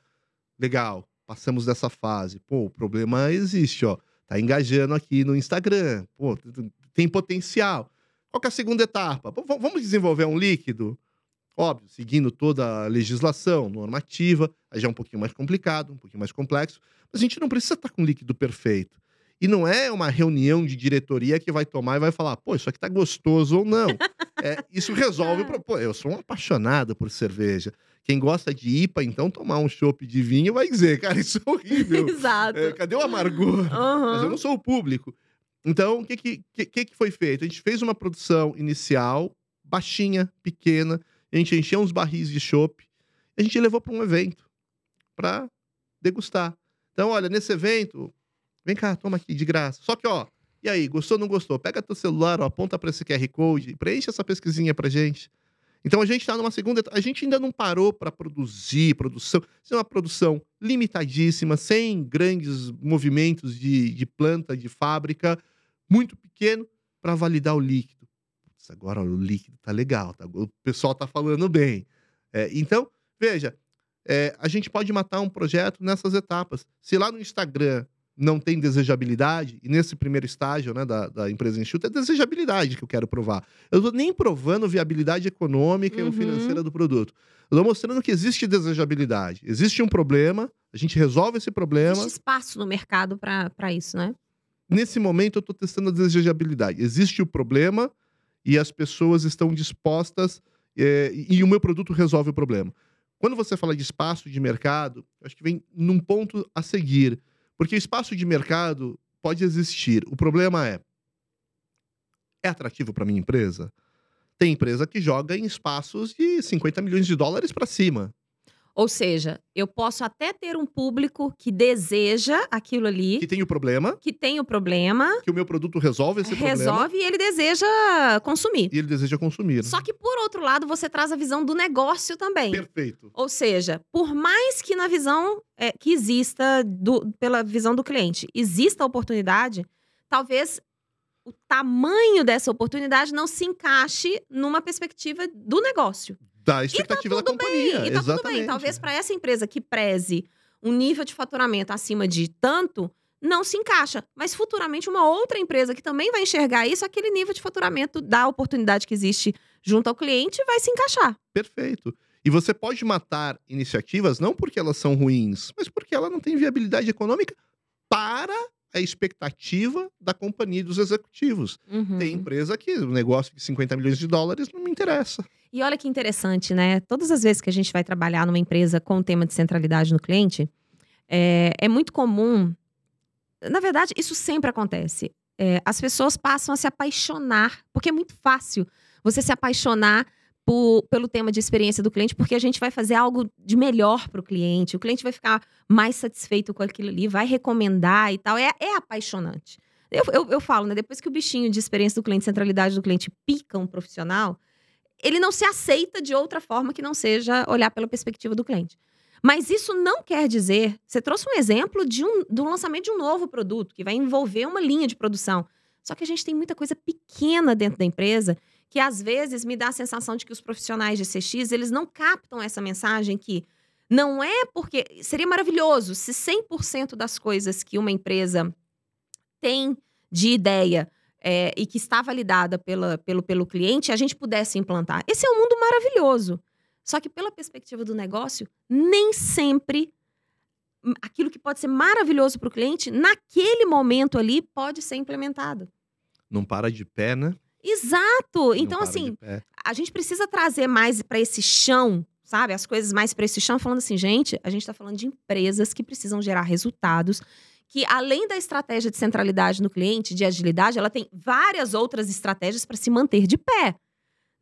Legal, passamos dessa fase. Pô, o problema existe, ó. Tá engajando aqui no Instagram. Pô, tem potencial. Qual que é a segunda etapa? Vamos desenvolver um líquido? Óbvio, seguindo toda a legislação normativa, aí já é um pouquinho mais complicado, um pouquinho mais complexo, mas a gente não precisa estar com o líquido perfeito. E não é uma reunião de diretoria que vai tomar e vai falar, pô, isso aqui tá gostoso ou não. É, isso resolve. o pro- Pô, eu sou um apaixonado por cerveja. Quem gosta de IPA, então, tomar um chopp de vinho vai dizer, cara, isso é horrível. Exato. É, cadê o amargor? Aham. Mas eu não sou o público. Então, o que, que, que, que foi feito? A gente fez uma produção inicial, baixinha, pequena. A gente encheu uns barris de chopp. A gente levou para um evento para degustar. Então, olha, nesse evento, vem cá, toma aqui de graça. Só que, ó, e aí, gostou ou não gostou? Pega teu celular, ó, aponta para esse QR Code, preenche essa pesquisinha pra gente. Então a gente está numa segunda. A gente ainda não parou para produzir produção. É uma produção limitadíssima, sem grandes movimentos de, de planta, de fábrica, muito pequeno para validar o líquido. Putz, agora o líquido tá legal, tá? o pessoal tá falando bem. É, então, veja, é, a gente pode matar um projeto nessas etapas. Se lá no Instagram não tem desejabilidade, e nesse primeiro estágio né, da, da empresa enxuta, é desejabilidade que eu quero provar. Eu não tô nem provando viabilidade econômica Uhum. ou financeira do produto. Eu tô mostrando que existe desejabilidade. Existe um problema, a gente resolve esse problema. Existe espaço no mercado para isso, né? Nesse momento, eu estou testando a desejabilidade. Existe o problema e as pessoas estão dispostas é, e o meu produto resolve o problema. Quando você fala de espaço de mercado, acho que vem num ponto a seguir. Porque espaço de mercado pode existir. O problema é: é atrativo para minha empresa? Tem empresa que joga em espaços de 50 milhões de dólares para cima. Ou seja, eu posso até ter um público que deseja aquilo ali, Que tem o problema, que tem o problema, que o meu produto resolve esse problema resolve e ele deseja consumir. e ele deseja consumir. Só que, por outro lado, você traz a visão do negócio também. Perfeito. Ou seja, por mais que na visão é, que exista, do- pela visão do cliente, exista a oportunidade, talvez o tamanho dessa oportunidade não se encaixe numa perspectiva do negócio. Da expectativa da tudo companhia. bem, e tá Exatamente. tudo bem. Talvez para essa empresa que preze um nível de faturamento acima de tanto, não se encaixa. Mas futuramente uma outra empresa que também vai enxergar isso, aquele nível de faturamento da oportunidade que existe junto ao cliente, vai se encaixar. Perfeito. E você pode matar iniciativas não porque elas são ruins, mas porque ela não tem viabilidade econômica para a expectativa da companhia e dos executivos. Uhum. Tem empresa que o negócio de 50 milhões de dólares não me interessa. E olha que interessante, né? Todas as vezes que a gente vai trabalhar numa empresa com o tema de centralidade no cliente, é, é muito comum. Na verdade, isso sempre acontece. É, as pessoas passam a se apaixonar, porque é muito fácil você se apaixonar por, pelo tema de experiência do cliente, porque a gente vai fazer algo de melhor para o cliente. O cliente vai ficar mais satisfeito com aquilo ali, vai recomendar e tal. É, é apaixonante. Eu, eu, eu falo, né? Depois que o bichinho de experiência do cliente, centralidade do cliente pica um profissional, ele não se aceita de outra forma que não seja olhar pela perspectiva do cliente. Mas isso não quer dizer. Você trouxe um exemplo de um, do lançamento de um novo produto que vai envolver uma linha de produção. Só que a gente tem muita coisa pequena dentro da empresa que às vezes me dá a sensação de que os profissionais de CX, eles não captam essa mensagem que não é porque seria maravilhoso se 100% das coisas que uma empresa tem de ideia é, e que está validada pela, pelo, pelo cliente, a gente pudesse implantar. Esse é um mundo maravilhoso. Só que, pela perspectiva do negócio, nem sempre aquilo que pode ser maravilhoso para o cliente, naquele momento ali, pode ser implementado. Não para de pé, né? Exato! Então, assim, a gente precisa trazer mais para esse chão, sabe? As coisas mais para esse chão, falando assim, gente, a gente está falando de empresas que precisam gerar resultados, que além da estratégia de centralidade no cliente, de agilidade, ela tem várias outras estratégias para se manter de pé,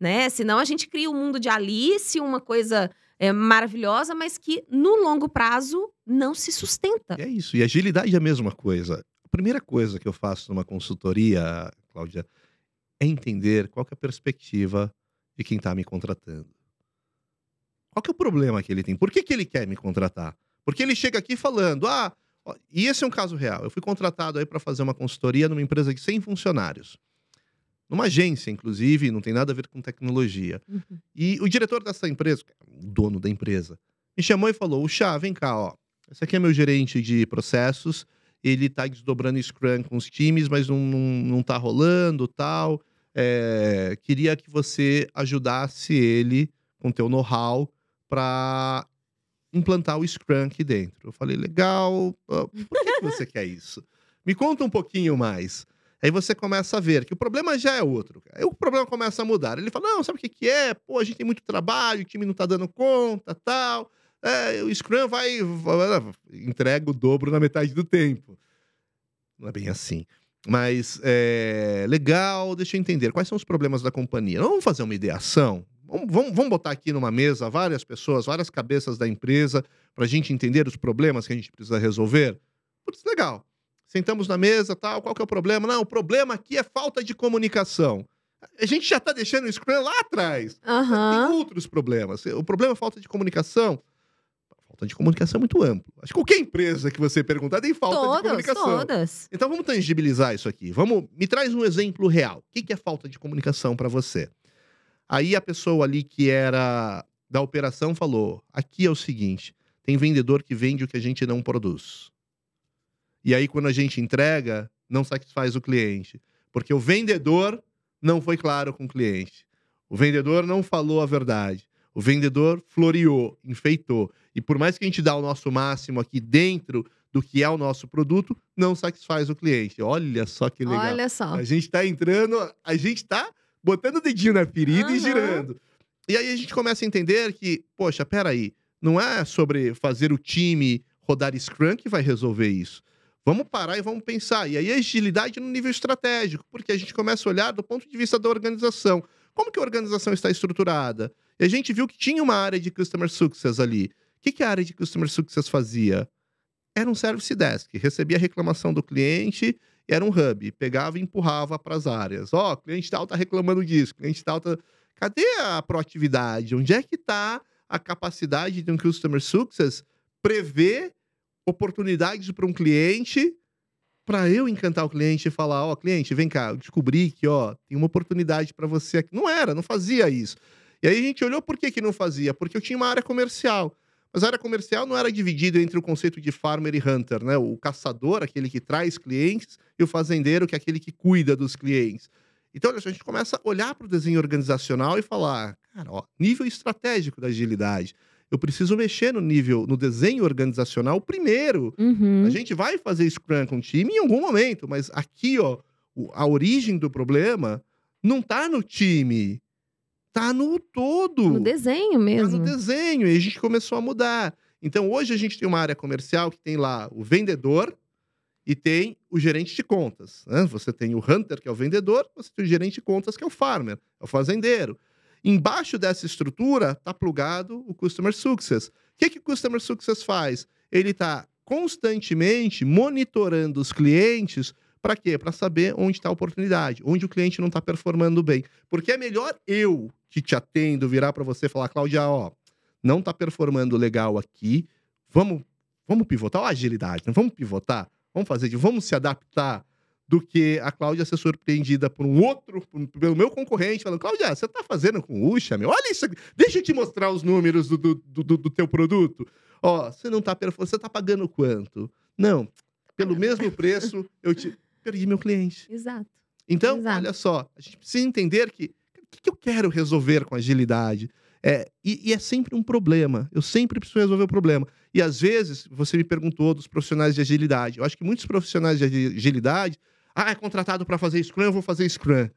né? Senão a gente cria um mundo de Alice, uma coisa é, maravilhosa, mas que no longo prazo não se sustenta. E é isso. E agilidade é a mesma coisa. A primeira coisa que eu faço numa consultoria, Cláudia, é entender qual é a perspectiva de quem está me contratando. Qual é o problema que ele tem? Por que, que ele quer me contratar? Porque ele chega aqui falando, ah, e esse é um caso real. Eu fui contratado aí para fazer uma consultoria numa empresa de 100 funcionários. Numa agência, inclusive, não tem nada a ver com tecnologia. Uhum. E o diretor dessa empresa, o dono da empresa, me chamou e falou: Chá, vem cá, ó. Esse aqui é meu gerente de processos. Ele tá desdobrando Scrum com os times, mas não, não, não tá rolando tal é, queria que você ajudasse ele com teu know-how para implantar o Scrum aqui dentro. Eu falei, legal, por que, que você quer isso? Me conta um pouquinho mais. Aí você começa a ver que o problema já é outro. Aí o problema começa a mudar. Ele fala: não, sabe o que, que é? Pô, a gente tem muito trabalho, o time não tá dando conta, tal. É, o Scrum vai, vai, entrega o dobro na metade do tempo. Não é bem assim. Mas é legal, deixa eu entender. Quais são os problemas da companhia? Vamos fazer uma ideação? Vamos, vamos, vamos botar aqui numa mesa várias pessoas, várias cabeças da empresa, para a gente entender os problemas que a gente precisa resolver? Putz, legal. Sentamos na mesa, tal, qual que é o problema? Não, o problema aqui é falta de comunicação. A gente já está deixando o Scrum lá atrás. Uhum. Tem outros problemas. O problema é falta de comunicação falta de comunicação é muito amplo. Acho que qualquer empresa que você perguntar tem falta todas, de comunicação. Todas. Então vamos tangibilizar isso aqui. Vamos, me traz um exemplo real. O que é falta de comunicação para você? Aí a pessoa ali que era da operação falou: aqui é o seguinte, tem vendedor que vende o que a gente não produz. E aí quando a gente entrega, não satisfaz o cliente, porque o vendedor não foi claro com o cliente. O vendedor não falou a verdade. O vendedor floreou, enfeitou. E por mais que a gente dá o nosso máximo aqui dentro do que é o nosso produto, não satisfaz o cliente. Olha só que legal. Olha só. A gente está entrando, a gente está botando o dedinho na ferida uhum. e girando. E aí a gente começa a entender que, poxa, peraí, não é sobre fazer o time rodar Scrum que vai resolver isso. Vamos parar e vamos pensar. E aí a agilidade no nível estratégico, porque a gente começa a olhar do ponto de vista da organização. Como que a organização está estruturada? E a gente viu que tinha uma área de Customer Success ali. O que, que a área de Customer Success fazia? Era um service desk, recebia a reclamação do cliente, era um hub, pegava e empurrava para as áreas. Ó, oh, cliente tal tá reclamando disso, cliente tal tá... Cadê a proatividade? Onde é que está a capacidade de um Customer Success prever oportunidades para um cliente para eu encantar o cliente e falar, ó, oh, cliente, vem cá, eu descobri que, ó, tem uma oportunidade para você aqui. Não era, não fazia isso. E aí a gente olhou por que, que não fazia? Porque eu tinha uma área comercial. Mas a área comercial não era dividida entre o conceito de farmer e hunter, né? O caçador, aquele que traz clientes, e o fazendeiro, que é aquele que cuida dos clientes. Então, a gente começa a olhar para o desenho organizacional e falar, cara, ó, nível estratégico da agilidade. Eu preciso mexer no nível, no desenho organizacional primeiro. Uhum. A gente vai fazer Scrum com o time em algum momento, mas aqui, ó, a origem do problema não está no time, Tá no todo. No desenho mesmo. Tá no desenho. E a gente começou a mudar. Então, hoje a gente tem uma área comercial que tem lá o vendedor e tem o gerente de contas. Né? Você tem o hunter, que é o vendedor, você tem o gerente de contas, que é o farmer, é o fazendeiro. Embaixo dessa estrutura está plugado o Customer Success. O que, que o Customer Success faz? Ele está constantemente monitorando os clientes para quê? Para saber onde está a oportunidade, onde o cliente não está performando bem. Porque é melhor eu que te atendo virar para você e falar, Cláudia, ó, não está performando legal aqui, vamos, vamos pivotar, ó, agilidade, não vamos pivotar, vamos fazer, vamos se adaptar do que a Cláudia ser surpreendida por um outro, pelo meu concorrente, falando, Cláudia, você tá fazendo com Usha, meu? Olha isso aqui, deixa eu te mostrar os números do, do, do, do teu produto. Ó, você não tá você tá pagando quanto? Não, pelo mesmo preço, eu te perdi meu cliente. Exato. Então, Exato. olha só, a gente precisa entender que o que, que eu quero resolver com agilidade? É, e, e, é sempre um problema. Eu sempre preciso resolver o problema. E às vezes, você me perguntou dos profissionais de agilidade. Eu acho que muitos profissionais de agilidade ah, é contratado para fazer Scrum, eu vou fazer Scrum.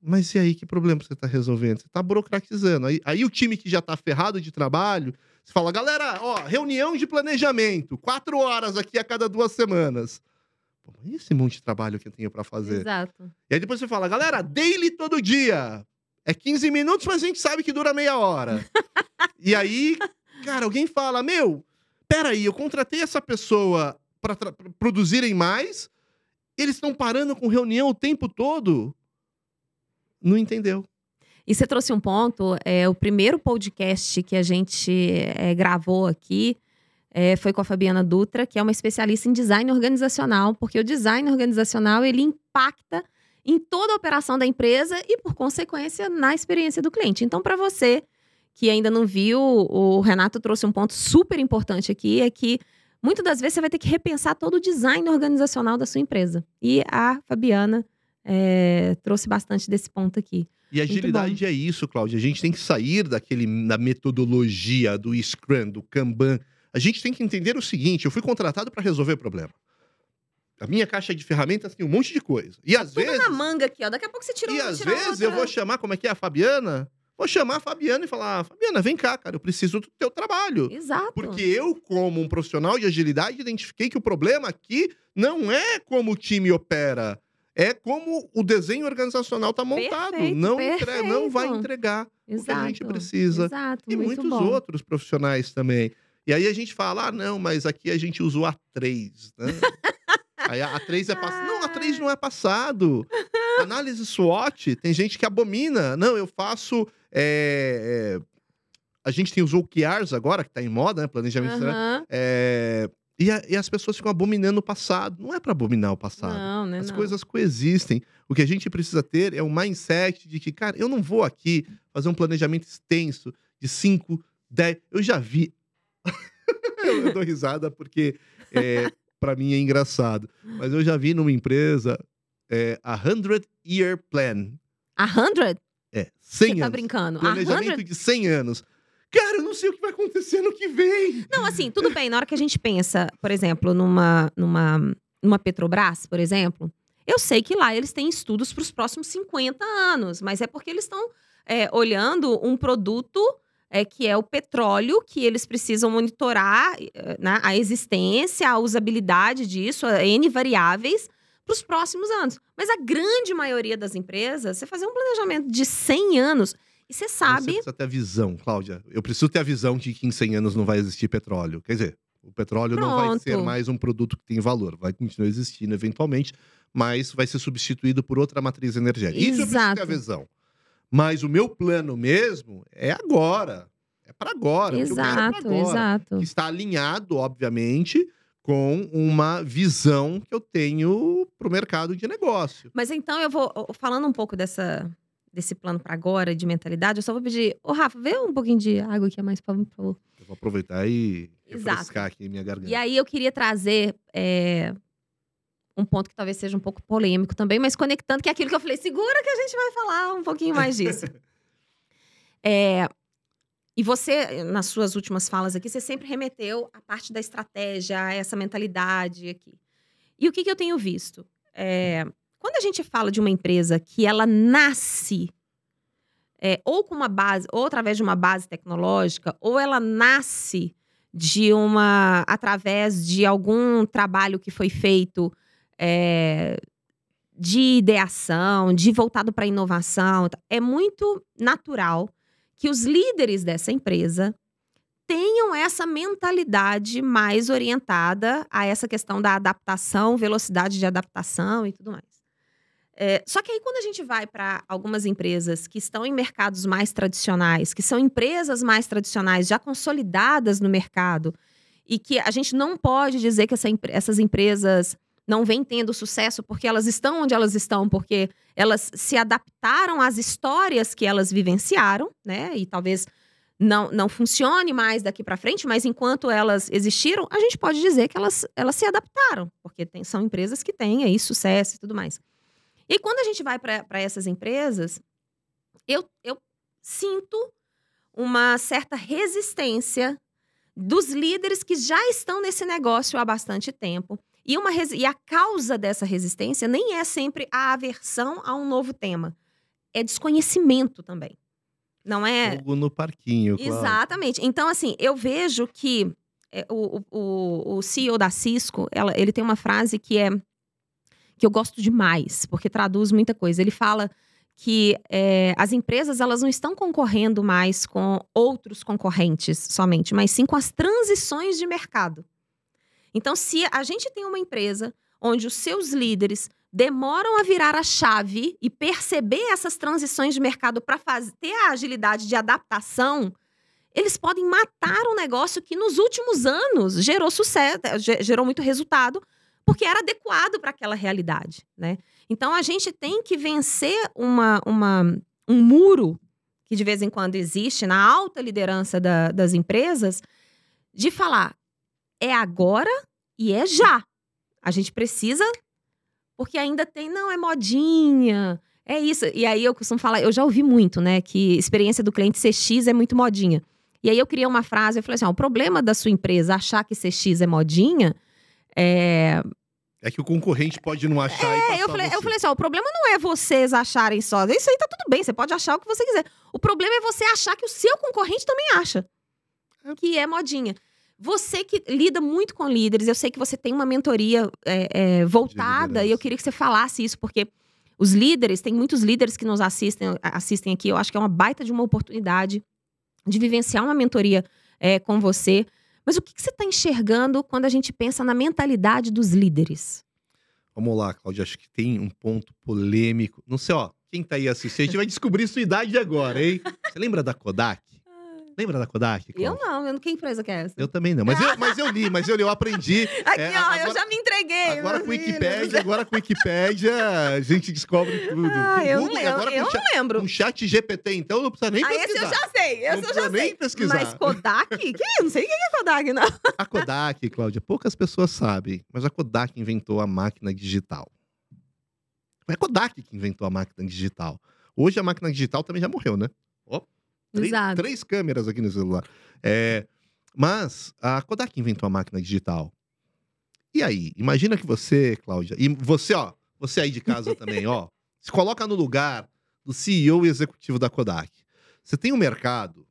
Mas e aí, que problema você está resolvendo? Você está burocratizando. Aí, aí o time que já está ferrado de trabalho, você fala, galera, ó, reunião de planejamento, quatro horas aqui a cada duas semanas. Pô, esse monte de trabalho que eu tenho para fazer? Exato. E aí depois você fala, galera, daily todo dia. É 15 minutos, mas a gente sabe que dura meia hora. e aí, cara, alguém fala, meu, peraí, eu contratei essa pessoa para produzirem mais, eles estão parando com reunião o tempo todo. Não entendeu. E você trouxe um ponto, é, o primeiro podcast que a gente é, gravou aqui é, foi com a Fabiana Dutra, que é uma especialista em design organizacional, porque o design organizacional ele impacta em toda a operação da empresa e, por consequência, na experiência do cliente. Então, para você que ainda não viu, o Renato trouxe um ponto super importante aqui, é que muitas das vezes você vai ter que repensar todo o design organizacional da sua empresa. E a Fabiana é, trouxe bastante desse ponto aqui. E agilidade é isso, Cláudia. A gente tem que sair daquele da metodologia do Scrum, do Kanban. A gente tem que entender o seguinte: eu fui contratado para resolver problema. A minha caixa de ferramentas tem um monte de coisa. E tá às vezes. na manga aqui, ó. Daqui a pouco você tira E uma, às tira vezes outra. eu vou chamar, como é que é a Fabiana? Vou chamar a Fabiana e falar: Fabiana, vem cá, cara, eu preciso do teu trabalho. Exato. Porque eu, como um profissional de agilidade, identifiquei que o problema aqui não é como o time opera, é como o desenho organizacional está montado. Perfeito, não, entre- não vai perfeito. entregar Exato. o que a gente precisa. Exato. E muito muitos bom. outros profissionais também. E aí a gente fala, ah, não, mas aqui a gente usou a 3, né? aí a, a 3 é passado. Não, a 3 não é passado. Análise SWOT, tem gente que abomina. Não, eu faço. é, a gente tem os OKRs agora, que tá em moda, né? Planejamento. Aham. É, e, a- e as pessoas ficam abominando o passado. Não é para abominar o passado. Não, né? As não. coisas coexistem. O que a gente precisa ter é um mindset de que, cara, eu não vou aqui fazer um planejamento extenso de 5, 10. Eu já vi. eu, eu dou risada porque é, para mim é engraçado. Mas eu já vi numa empresa é, a 100 Year Plan. A 100? É, Você 100 tá anos. brincando? A Planejamento 100? de 100 anos. Cara, eu não sei o que vai acontecer no que vem. Não, assim, tudo bem. Na hora que a gente pensa, por exemplo, numa, numa, numa Petrobras, por exemplo, eu sei que lá eles têm estudos para os próximos 50 anos, mas é porque eles estão é, olhando um produto é, que é o petróleo, que eles precisam monitorar eh, né, a existência, a usabilidade disso, a N variáveis para os próximos anos. Mas a grande maioria das empresas, você fazer um planejamento de 100 anos, e você Você sabe precisa ter a visão, Cláudia. Eu preciso ter a visão de que em 100 anos não vai existir petróleo. Quer dizer, o petróleo não vai Pronto. ser mais um produto que tem valor. Vai continuar existindo eventualmente, mas vai ser substituído por outra matriz energética. Isso eu preciso ter a Exato. visão. Mas o meu plano mesmo é agora. É para agora. é Exato, agora. exato. Que está alinhado, obviamente, com uma visão que eu tenho para o mercado de negócio. Mas então eu vou falando um pouco dessa desse plano para agora de mentalidade, eu só vou pedir, ô Rafa, vê um pouquinho de água aqui a mais, por favor. Eu vou aproveitar e Exato. refrescar aqui minha garganta. E aí eu queria trazer é, um ponto que talvez seja um pouco polêmico também, mas conectando que é aquilo que eu falei, segura que a gente vai falar um pouquinho mais disso. É, e você, nas suas últimas falas aqui, você sempre remeteu à parte da estratégia, a essa mentalidade aqui. E o que, que eu tenho visto? É, quando a gente fala de uma empresa que ela nasce é, ou com uma base, ou através de uma base tecnológica, ou ela nasce de uma através de algum trabalho que foi feito é, de ideação, de voltado para inovação, é muito natural que os líderes dessa empresa tenham essa mentalidade mais orientada a essa questão da adaptação, velocidade de adaptação e tudo mais. É, só que aí, quando a gente vai para algumas empresas que estão em mercados mais tradicionais, que são empresas mais tradicionais, já consolidadas no mercado, e que a gente não pode dizer que essa, essas empresas não vêm tendo sucesso porque elas estão onde elas estão, porque elas se adaptaram às histórias que elas vivenciaram, né? E talvez não, não funcione mais daqui para frente, mas enquanto elas existiram, a gente pode dizer que elas, elas se adaptaram, porque tem, são empresas que têm aí sucesso e tudo mais. E quando a gente vai para essas empresas, eu, eu sinto uma certa resistência dos líderes que já estão nesse negócio há bastante tempo. E, uma, e a causa dessa resistência nem é sempre a aversão a um novo tema, é desconhecimento também. Não é. Fogo no parquinho. Claro. Exatamente. Então, assim, eu vejo que é, o, o, o CEO da Cisco, ela, ele tem uma frase que é que eu gosto demais, porque traduz muita coisa. Ele fala que é, as empresas elas não estão concorrendo mais com outros concorrentes somente, mas sim com as transições de mercado. Então, se a gente tem uma empresa onde os seus líderes demoram a virar a chave e perceber essas transições de mercado para ter a agilidade de adaptação, eles podem matar um negócio que nos últimos anos gerou sucesso, gerou muito resultado, porque era adequado para aquela realidade, né? Então a gente tem que vencer uma, uma, um muro que de vez em quando existe na alta liderança da, das empresas de falar é agora e é já. A gente precisa porque ainda tem, não, é modinha, é isso. E aí eu costumo falar, eu já ouvi muito, né, que experiência do cliente CX é muito modinha. E aí eu criei uma frase, eu falei assim, ó, o problema da sua empresa achar que CX é modinha é... É que o concorrente pode não achar é, e eu falei, eu falei assim, ó, o problema não é vocês acharem só. Isso aí tá tudo bem, você pode achar o que você quiser. O problema é você achar que o seu concorrente também acha. É. Que é modinha. Você que lida muito com líderes, eu sei que você tem uma mentoria é, é, voltada e eu queria que você falasse isso, porque os líderes, tem muitos líderes que nos assistem, assistem aqui, eu acho que é uma baita de uma oportunidade de vivenciar uma mentoria é, com você. Mas o que, que você está enxergando quando a gente pensa na mentalidade dos líderes? Vamos lá, Cláudia, acho que tem um ponto polêmico. Não sei, ó, quem tá aí assistindo, a gente vai descobrir sua idade agora, hein? Você lembra da Kodak? Lembra da Kodak? Eu não, eu não, que empresa que é essa? Eu também não, mas eu, mas eu li, mas eu li, eu aprendi. Aqui, é, ó, agora, eu já me entreguei. Agora com o Wikipedia, agora com o Wikipedia, a gente descobre tudo. Ah, eu, Google, não, agora eu não lembro. Um chat GPT, então não precisa nem ah, pesquisar. Esse eu já sei, esse não eu já nem sei. pesquisar. Mas Kodak? Que? Não sei o que é Kodak, não. A Kodak, Cláudia, poucas pessoas sabem, mas a Kodak inventou a máquina digital. Foi a Kodak que inventou a máquina digital. Hoje a máquina digital também já morreu, né? Três, três câmeras aqui no celular. É, mas a Kodak inventou a máquina digital. E aí, imagina que você, Cláudia, e você, ó, você aí de casa também, ó, se coloca no lugar do CEO e executivo da Kodak. Você tem um mercado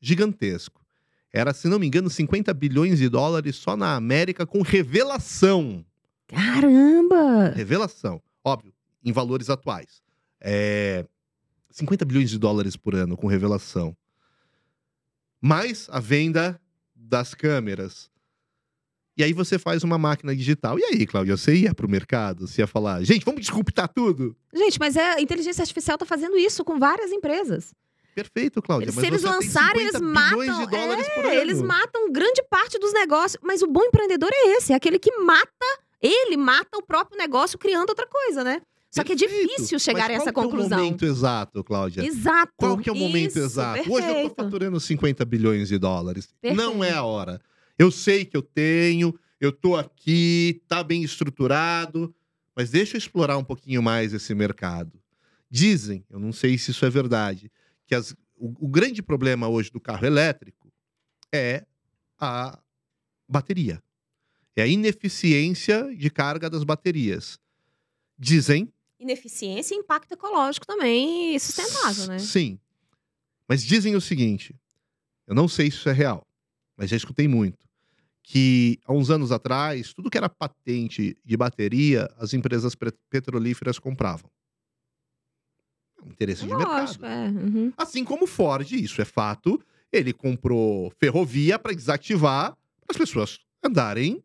gigantesco. Era, se não me engano, 50 bilhões de dólares só na América com revelação. Caramba! Revelação. Óbvio, em valores atuais. É, 50 bilhões de dólares por ano com revelação mais a venda das câmeras. E aí você faz uma máquina digital. E aí, Cláudia, você ia pro mercado? Você ia falar, gente, vamos disruptar tudo? Gente, mas é, a inteligência artificial tá fazendo isso com várias empresas. Perfeito, Cláudia. Se eles lançarem, eles matam. É, eles matam grande parte dos negócios. Mas o bom empreendedor é esse, é aquele que mata, ele mata o próprio negócio criando outra coisa, né? Só que é difícil chegar a essa conclusão. Qual é o momento exato, Cláudia? Exato. Qual que é o momento isso, exato? Perfeito. Hoje eu tô faturando 50 bilhões de dólares. Perfeito. Não é a hora. Eu sei que eu tenho, eu tô aqui, tá bem estruturado, mas deixa eu explorar um pouquinho mais esse mercado. Dizem, eu não sei se isso é verdade, que as, o, o grande problema hoje do carro elétrico é a bateria. É a ineficiência de carga das baterias. Dizem ineficiência e impacto ecológico também sustentável, né? Sim. Mas dizem o seguinte: eu não sei se isso é real, mas já escutei muito. que há uns anos atrás, tudo que era patente de bateria, as empresas pre- petrolíferas compravam. É um interesse de mercado. É. uhum. Assim como Ford, isso é fato, ele comprou ferrovia para desativar para as pessoas andarem,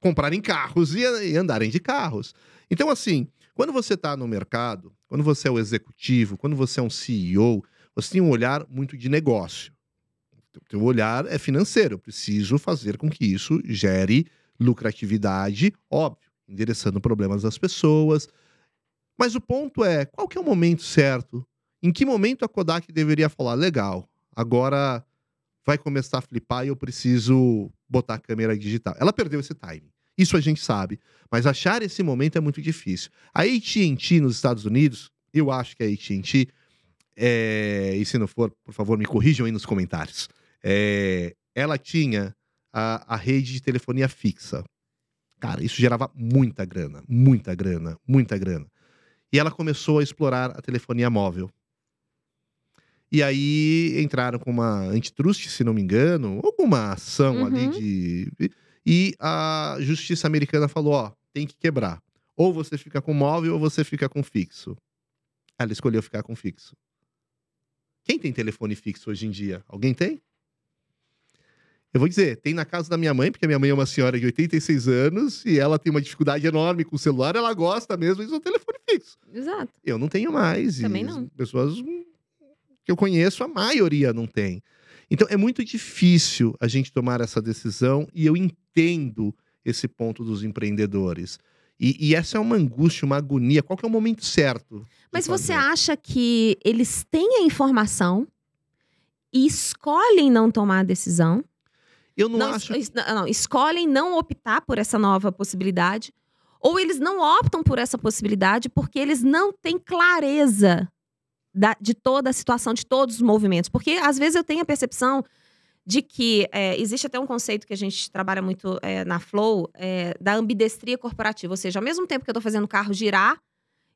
comprarem carros e, e andarem de carros. Então, assim, quando você está no mercado, quando você é o executivo, quando você é um CEO, você tem um olhar muito de negócio. O teu olhar é financeiro. Eu preciso fazer com que isso gere lucratividade, óbvio, endereçando problemas das pessoas. Mas o ponto é, qual que é o momento certo? Em que momento a Kodak deveria falar, legal, agora vai começar a flipar e eu preciso botar a câmera digital. Ela perdeu esse time. Isso a gente sabe. Mas achar esse momento é muito difícil. A AT&T nos Estados Unidos, eu acho que a AT&T, é, e se não for, por favor, me corrijam aí nos comentários. É, ela tinha a, a rede de telefonia fixa. Cara, isso gerava muita grana, muita grana, muita grana. E ela começou a explorar a telefonia móvel. E aí entraram com uma antitrust, se não me engano, alguma ação ali Uhum. de. E a justiça americana falou: ó, tem que quebrar. Ou você fica com móvel ou você fica com fixo. Ela escolheu ficar com fixo. Quem tem telefone fixo hoje em dia? Alguém tem? Eu vou dizer, tem na casa da minha mãe, porque a minha mãe é uma senhora de 86 anos e ela tem uma dificuldade enorme com o celular, ela gosta mesmo de um telefone fixo. Exato. Eu não tenho mais. Também não. As pessoas que eu conheço, a maioria não tem. Então é muito difícil a gente tomar essa decisão e eu entendo esse ponto dos empreendedores. E, e essa é uma angústia, uma agonia. Qual que é o momento certo? Mas você acha que eles têm a informação e escolhem não tomar a decisão? Eu não, Não, acho. es- não, não, escolhem não optar por essa nova possibilidade? Ou eles não optam por essa possibilidade porque eles não têm clareza da- de toda a situação, de todos os movimentos? Porque às vezes eu tenho a percepção de que é, existe até um conceito que a gente trabalha muito é, na Flow, é, da ambidestria corporativa. Ou seja, ao mesmo tempo que eu estou fazendo o carro girar,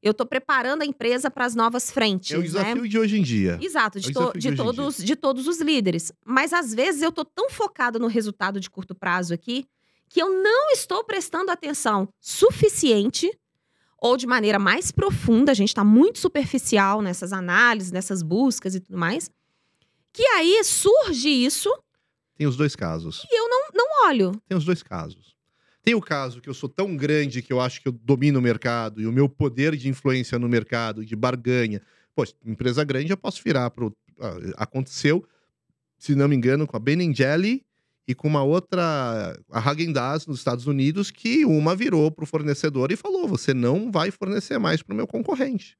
eu estou preparando a empresa para as novas frentes. É o né? desafio de hoje em dia. Exato, É de, to- de de todos, de todos os líderes. Mas às vezes eu tô tão focada no resultado de curto prazo aqui que eu não estou prestando atenção suficiente ou de maneira mais profunda, a gente está muito superficial nessas análises, nessas buscas e tudo mais. Que aí surge isso Tem os dois casos. e eu não, não olho. Tem os dois casos. Tem o caso que eu sou tão grande que eu acho que eu domino o mercado e o meu poder de influência no mercado, de barganha. Pô, empresa grande eu posso virar pro. ah, Aconteceu, se não me engano, com a Ben Jelly e com uma outra, a Häagen-Dazs nos Estados Unidos, que uma virou pro fornecedor e falou: você não vai fornecer mais pro meu concorrente.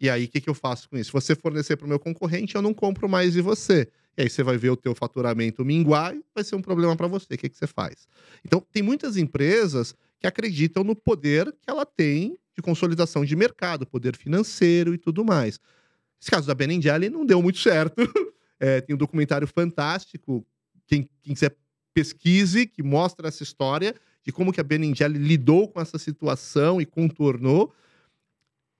E aí, o que, que eu faço com isso? Você fornecer pro meu concorrente, eu não compro mais de você. E aí você vai ver o teu faturamento minguar e vai ser um problema para você. O que, que você faz? Então, tem muitas empresas que acreditam no poder que ela tem de consolidação de mercado, poder financeiro e tudo mais. Esse caso da Ben Jelly não deu muito certo. É, tem um documentário fantástico, quem, quem quiser pesquise, que mostra essa história de como que a Ben Jelly lidou com essa situação e contornou.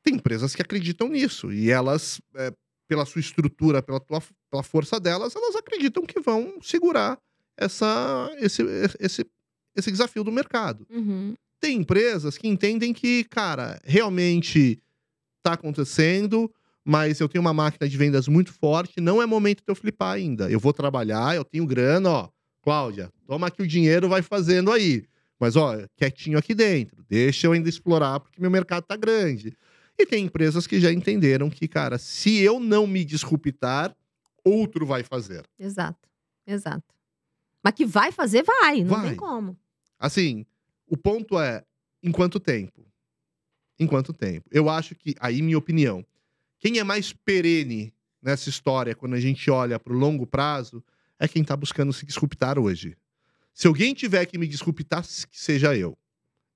Tem empresas que acreditam nisso e elas, é, pela sua estrutura, pela, tua, pela força delas, elas acreditam que vão segurar essa, esse, esse, esse desafio do mercado. Uhum. Tem empresas que entendem que, cara, realmente está acontecendo, mas eu tenho uma máquina de vendas muito forte, não é momento de eu flipar ainda. Eu vou trabalhar, eu tenho grana, ó. Cláudia, toma aqui o dinheiro, vai fazendo aí. Mas, ó, quietinho aqui dentro. Deixa eu ainda explorar, porque meu mercado tá grande. E tem empresas que já entenderam que, cara, se eu não me disruptar, outro vai fazer. Exato, exato. Mas que vai fazer, vai, não Vai. tem como. Assim, o ponto é, em quanto tempo? Em quanto tempo? Eu acho que, aí minha opinião, quem é mais perene nessa história, quando a gente olha para o longo prazo, é quem está buscando se disruptar hoje. Se alguém tiver que me disruptar, que seja eu.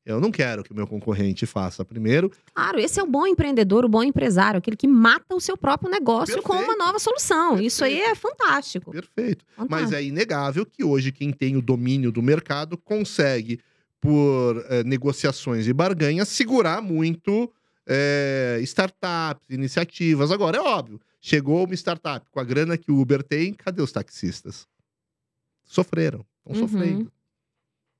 Eu não quero que o meu concorrente faça primeiro. Claro, esse é o bom empreendedor, o bom empresário, aquele que mata o seu próprio negócio com uma Perfeito. nova solução. Isso aí é fantástico. Perfeito. Mas fantástico. é inegável que hoje quem tem o domínio do mercado consegue, por eh, negociações e barganhas, segurar muito eh, startups, iniciativas. Agora, é óbvio, chegou uma startup com a grana que o Uber tem, cadê os taxistas? sofreram, estão Uhum. sofrendo.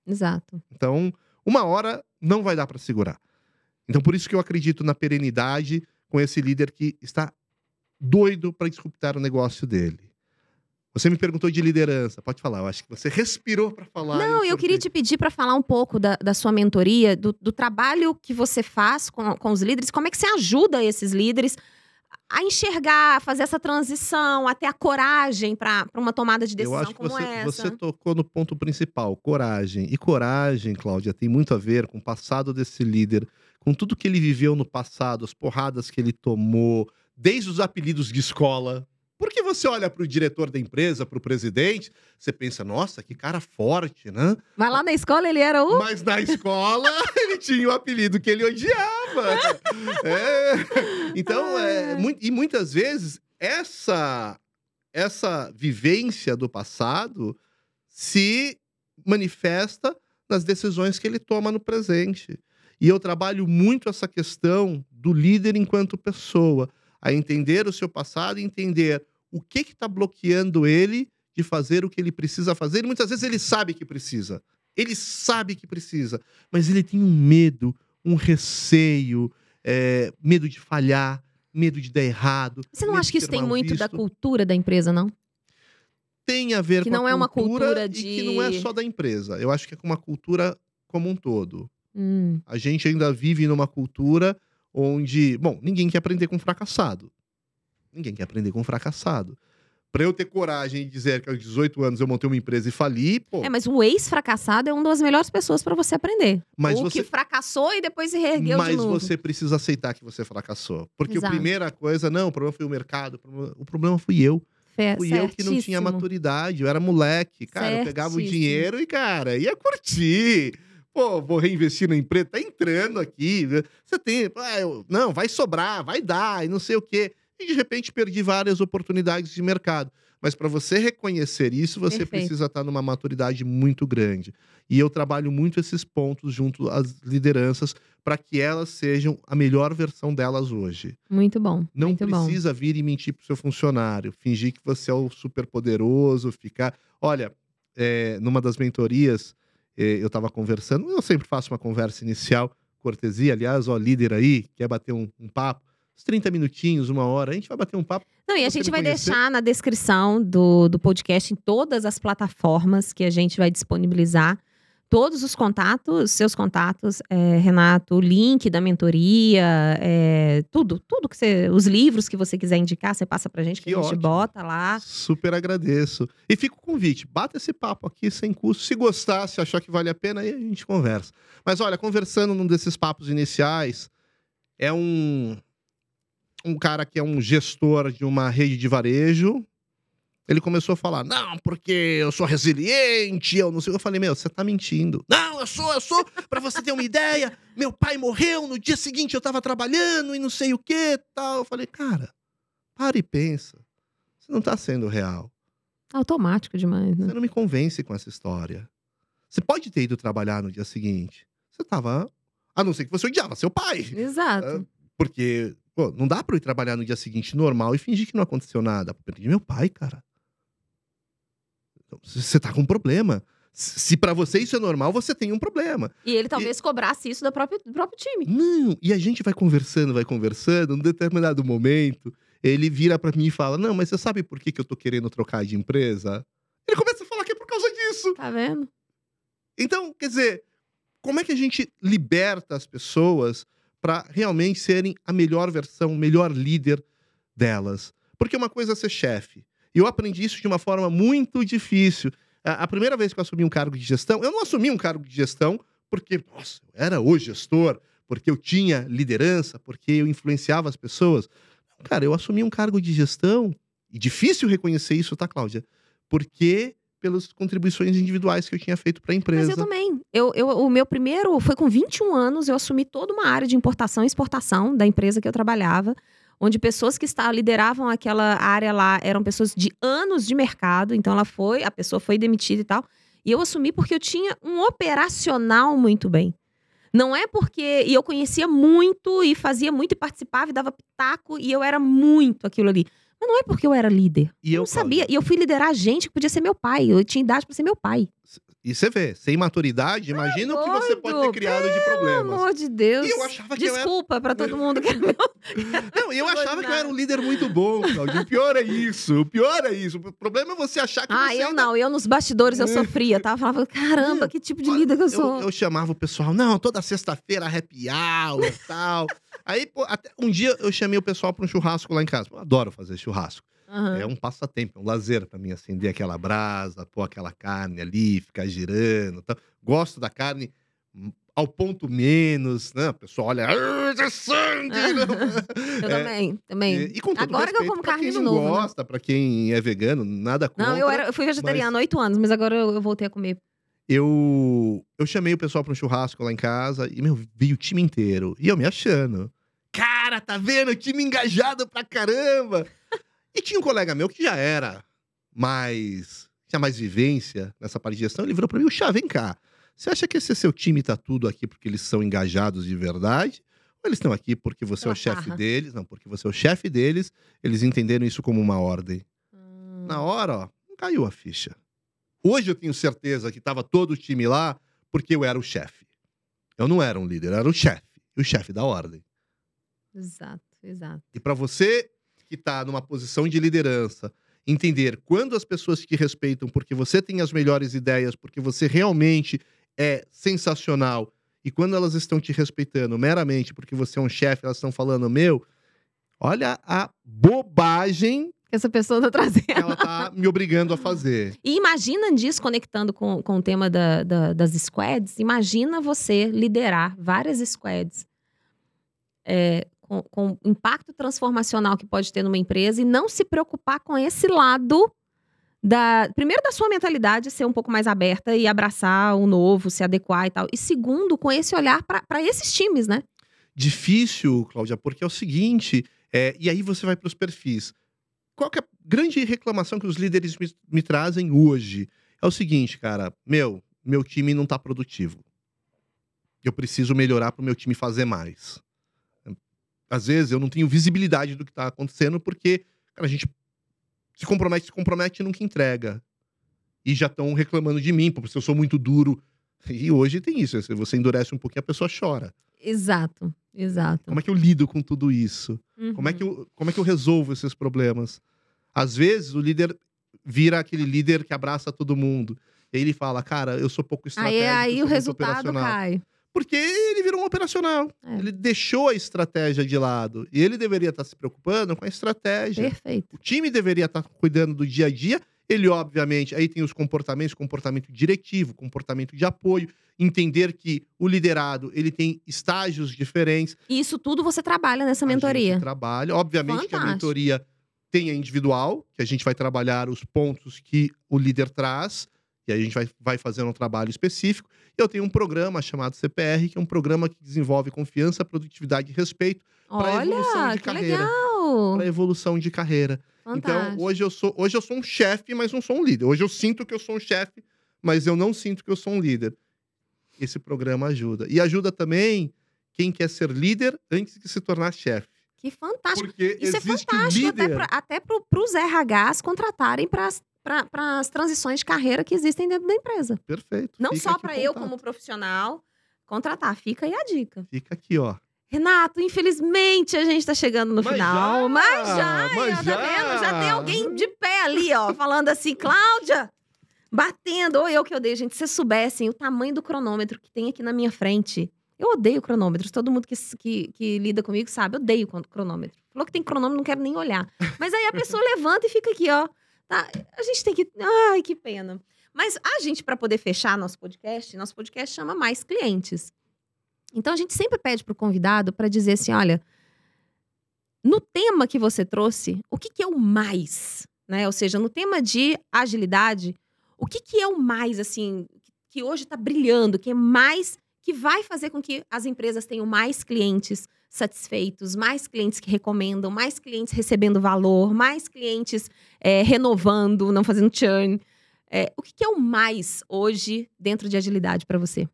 Exato. Então, uma hora não vai dar para segurar. Então, por isso que eu acredito na perenidade com esse líder que está doido para disruptar o negócio dele. Você me perguntou de liderança, pode falar. Eu acho que você respirou para falar. Não, eu queria cortei. te pedir para falar um pouco da, da sua mentoria, do, do trabalho que você faz com, com os líderes, como é que você ajuda esses líderes a enxergar, a fazer essa transição, a ter a coragem para uma tomada de Eu decisão acho que como você, essa. você tocou no ponto principal, coragem. E coragem, Cláudia, tem muito a ver com o passado desse líder, com tudo que ele viveu no passado, as porradas que ele tomou, desde os apelidos de escola. Porque você olha para o diretor da empresa, para o presidente, você pensa, nossa, que cara forte, né? Mas lá na escola ele era o. Mas na escola ele tinha o apelido que ele odiava. É. Então, é, mui- e muitas vezes essa essa vivência do passado se manifesta nas decisões que ele toma no presente. E eu trabalho muito essa questão do líder enquanto pessoa, a entender o seu passado e entender o que está bloqueando ele de fazer o que ele precisa fazer. E muitas vezes ele sabe que precisa. Ele sabe que precisa, mas ele tem um medo, um receio, é, medo de falhar, medo de dar errado. Você não acha que isso tem muito da visto. cultura da empresa, não? Tem a ver Que com não a é uma cultura e de- que não é só da empresa. Eu acho que é com uma cultura como um todo. Hum, A gente ainda vive numa cultura onde, bom, ninguém quer aprender com fracassado. Ninguém quer aprender com fracassado. Pra eu ter coragem de dizer que aos 18 anos eu montei uma empresa e fali, pô, É, mas um ex-fracassado é uma das melhores pessoas para você aprender. mas o você que fracassou e depois se reergueu de mas novo. você precisa aceitar que você fracassou. Porque Exato. a primeira coisa, não, o problema foi o mercado, o problema, o fui eu. Fe- Fui eu que não tinha certíssimo. maturidade, eu era moleque. Cara, eu pegava o Certíssimo. dinheiro e, cara, ia curtir. Pô, vou reinvestir na empresa, tá entrando aqui. Você tem, ah, eu- não, vai sobrar, vai dar, e não sei o quê. E de repente perdi várias oportunidades de mercado. Mas para você reconhecer isso, você Perfeito. precisa estar numa maturidade muito grande. E eu trabalho muito esses pontos junto às lideranças para que elas sejam a melhor versão delas hoje. Muito bom. Não muito bom. precisa vir e mentir pro seu funcionário, fingir que você é o super poderoso, ficar. Olha, é, numa das mentorias, é, eu estava conversando, eu sempre faço uma conversa inicial, cortesia, aliás, ó, líder aí, quer bater um, um papo, uns 30 minutinhos, uma hora, a gente vai bater um papo. Não, e a gente vai conhecer? deixar na descrição do, do podcast, em todas as plataformas que a gente vai disponibilizar, todos os contatos, seus contatos, é, Renato, o link da mentoria, é, tudo, tudo que você. Os livros que você quiser indicar, você passa pra gente, que, Que a gente ótimo. bota lá. Super agradeço. E fica o convite, bata esse papo aqui sem custo. Se gostar, se achar que vale a pena, aí a gente conversa. Mas olha, conversando num desses papos iniciais, é um, um cara que é um gestor de uma rede de varejo. Ele começou a falar: Não, porque eu sou resiliente, eu não sei. Eu falei: Meu, você tá mentindo. Não, eu sou, eu sou. Pra você ter uma ideia, meu pai morreu, no dia seguinte eu tava trabalhando e não sei o que tal. Eu falei: Cara, para e pensa. Você não tá sendo real. Automático demais, né? Você não me convence com essa história. Você pode ter ido trabalhar no dia seguinte. Você tava. A não ser que você odiava seu pai. Exato. Porque, pô, não dá pra eu ir trabalhar no dia seguinte normal e fingir que não aconteceu nada. Perdi meu pai, cara. Então, Você tá com um problema. Se pra você isso é normal, você tem um problema. E ele talvez cobrasse isso do próprio, do próprio time. Não, e a gente vai conversando, vai conversando, num determinado momento, ele vira pra mim e fala: Não, mas você sabe por que, que eu tô querendo trocar de empresa? Ele começa a falar que é por causa disso. Tá vendo? Então, quer dizer, como é que a gente liberta as pessoas para realmente serem a melhor versão, melhor líder delas? Porque uma coisa é ser chefe. E eu aprendi isso de uma forma muito difícil. A a primeira vez que eu assumi um cargo de gestão, eu não assumi um cargo de gestão porque, nossa, eu era o gestor, porque eu tinha liderança, porque eu influenciava as pessoas. Cara, eu assumi um cargo de gestão, e difícil reconhecer isso, tá, Cláudia? Porque pelas contribuições individuais que eu tinha feito para a Mas empresa. eu também. Eu, eu, o meu primeiro foi com 21 anos, eu assumi toda uma área de importação e exportação da empresa que eu trabalhava, onde pessoas que estavam, lideravam aquela área lá eram pessoas de anos de mercado, então ela foi, a pessoa foi demitida e tal. E eu assumi porque eu tinha um operacional muito bem. Não é porque. E eu conhecia muito e fazia muito e participava e dava pitaco e eu era muito aquilo ali. Mas não é porque eu era líder. E Eu eu não sabia. Cláudia, E eu fui liderar gente que podia ser meu pai. Eu tinha idade pra ser meu pai. E você vê, sem maturidade, imagina o que você pode ter criado de Pelo problemas. amor de Deus. E eu achava que eu era- Desculpa pra todo mundo que era meu. Não, eu Não vou achava que eu era um líder muito bom, Claudio. O pior é isso. O pior é isso. O problema é você achar que Ah, você eu ainda- não. Eu nos bastidores eu É. sofria, tá? Eu falava, caramba, que tipo de líder que eu Eu, sou. eu chamava o pessoal, não, toda sexta-feira happy hour e tal. Aí, pô, até um dia eu chamei o pessoal para um churrasco lá em casa. Eu adoro fazer churrasco. Aham. É um passatempo, é um lazer pra mim acender aquela brasa, pôr aquela carne ali, ficar girando. Tal. Gosto da carne hum, ao ponto menos, né? O pessoal olha, "Ah, é sangue! Eu É, também, também. E, e com todo Agora que eu como pra carne quem de não novo, né? gosta, pra quem é vegano, nada contra. Não, eu, era, eu fui vegetariana há oito anos, mas agora eu, eu voltei a comer. eu, eu chamei o pessoal para um churrasco lá em casa e, meu, vi o time inteiro. E eu me achando. Cara, tá vendo? O time engajado pra caramba. e tinha um colega meu que já era mais. tinha mais vivência nessa parte de gestão. Ele virou pra mim: Chá, vem cá. Você acha que esse seu time tá tudo aqui porque eles são engajados de verdade? Ou eles estão aqui porque você é Pela o chefe deles? Não, porque você é o chefe deles. Eles entenderam isso como uma ordem. Hum. Na hora, ó, não caiu a ficha. Hoje eu tenho certeza que tava todo o time lá porque eu era o chefe. Eu não era um líder, eu era o chefe. O chefe da ordem. Exato, exato. E para você que tá numa posição de liderança, entender quando as pessoas te respeitam porque você tem as melhores ideias, porque você realmente é sensacional, e quando elas estão te respeitando meramente porque você é um chefe, elas estão falando, meu, olha a bobagem Que essa pessoa tá trazendo. ela tá me obrigando a fazer. E imagina disso, conectando com, com o tema da- da- das squads, imagina você liderar várias squads é, com, com o impacto transformacional que pode ter numa empresa e não se preocupar com esse lado da. Primeiro, da sua mentalidade ser um pouco mais aberta e abraçar o novo, se adequar e tal. E segundo, com esse olhar para esses times, né? Difícil, Cláudia, porque é o seguinte, é, e aí você vai para os perfis. Qual é a grande reclamação que os líderes me, me trazem hoje? É o seguinte, cara, meu, meu time não tá produtivo. Eu preciso melhorar para o meu time fazer mais. Às vezes eu não tenho visibilidade do que tá acontecendo porque cara, a gente se compromete, se compromete e nunca entrega. E já estão reclamando de mim, porque eu sou muito duro. E hoje tem isso, se você endurece um pouquinho, a pessoa chora. Exato, exato. Como é que eu lido com tudo isso? Como é Uhum. que eu, como é que eu resolvo esses problemas? Às vezes o líder vira aquele líder que abraça todo mundo. E aí ele fala, cara, eu sou pouco Aí, estratégico. aí sou o resultado operacional." cai. Porque ele virou um operacional. É. Ele deixou a estratégia de lado. E ele deveria estar se preocupando com a estratégia. Perfeito. O time deveria estar cuidando do dia a dia. Ele, obviamente, aí tem os comportamentos, comportamento diretivo, comportamento de apoio, entender que o liderado ele tem estágios diferentes. E isso tudo você trabalha nessa A mentoria. trabalha. Obviamente que a Fantástico. mentoria tem a individual, que a gente vai trabalhar os pontos que o líder traz, e aí a gente vai, vai fazer um trabalho específico. E eu tenho um programa chamado CPR, que é um programa que desenvolve confiança, produtividade e respeito pra evolução de que carreira. para evolução de carreira. Então, Fantástico. hoje eu sou, hoje eu sou um chefe, mas não sou um líder. Hoje eu sinto que eu sou um chefe, mas eu não sinto que eu sou um líder. Esse programa ajuda. E ajuda também quem quer ser líder antes de se tornar chefe. Que fantástico. Porque Isso é fantástico até, líder. até pro, pros RHs contratarem para as transições de carreira que existem dentro da empresa. Perfeito. Não Fica só para eu, como profissional, contratar. Fica aí a dica. Fica aqui, ó. Renato, infelizmente a gente tá chegando no Mas final. já, mas já, mas tá já. vendo? Já tem alguém de pé ali, ó, falando assim, Cláudia, batendo. Ou eu que odeio, gente. Se vocês soubessem o tamanho do cronômetro que tem aqui na minha frente. Eu odeio cronômetros. Todo mundo que, que, que lida comigo sabe, eu odeio cronômetro. Falou que tem cronômetro, não quero nem olhar. Mas aí a pessoa levanta e fica aqui, ó. Tá? A gente tem que. Ai, que pena. Mas a gente, para poder fechar nosso podcast, nosso podcast chama Mais Clientes. Então a gente sempre pede pro convidado para dizer assim: olha, no tema que você trouxe, o que, que é o mais? Né? Ou seja, no tema de agilidade, o que, que é o mais, assim, que hoje está brilhando, que é mais, que vai fazer com que as empresas tenham mais clientes satisfeitos, mais clientes que recomendam, mais clientes recebendo valor, mais clientes é, renovando, não fazendo churn. É, o que, que é o mais hoje dentro de agilidade para você?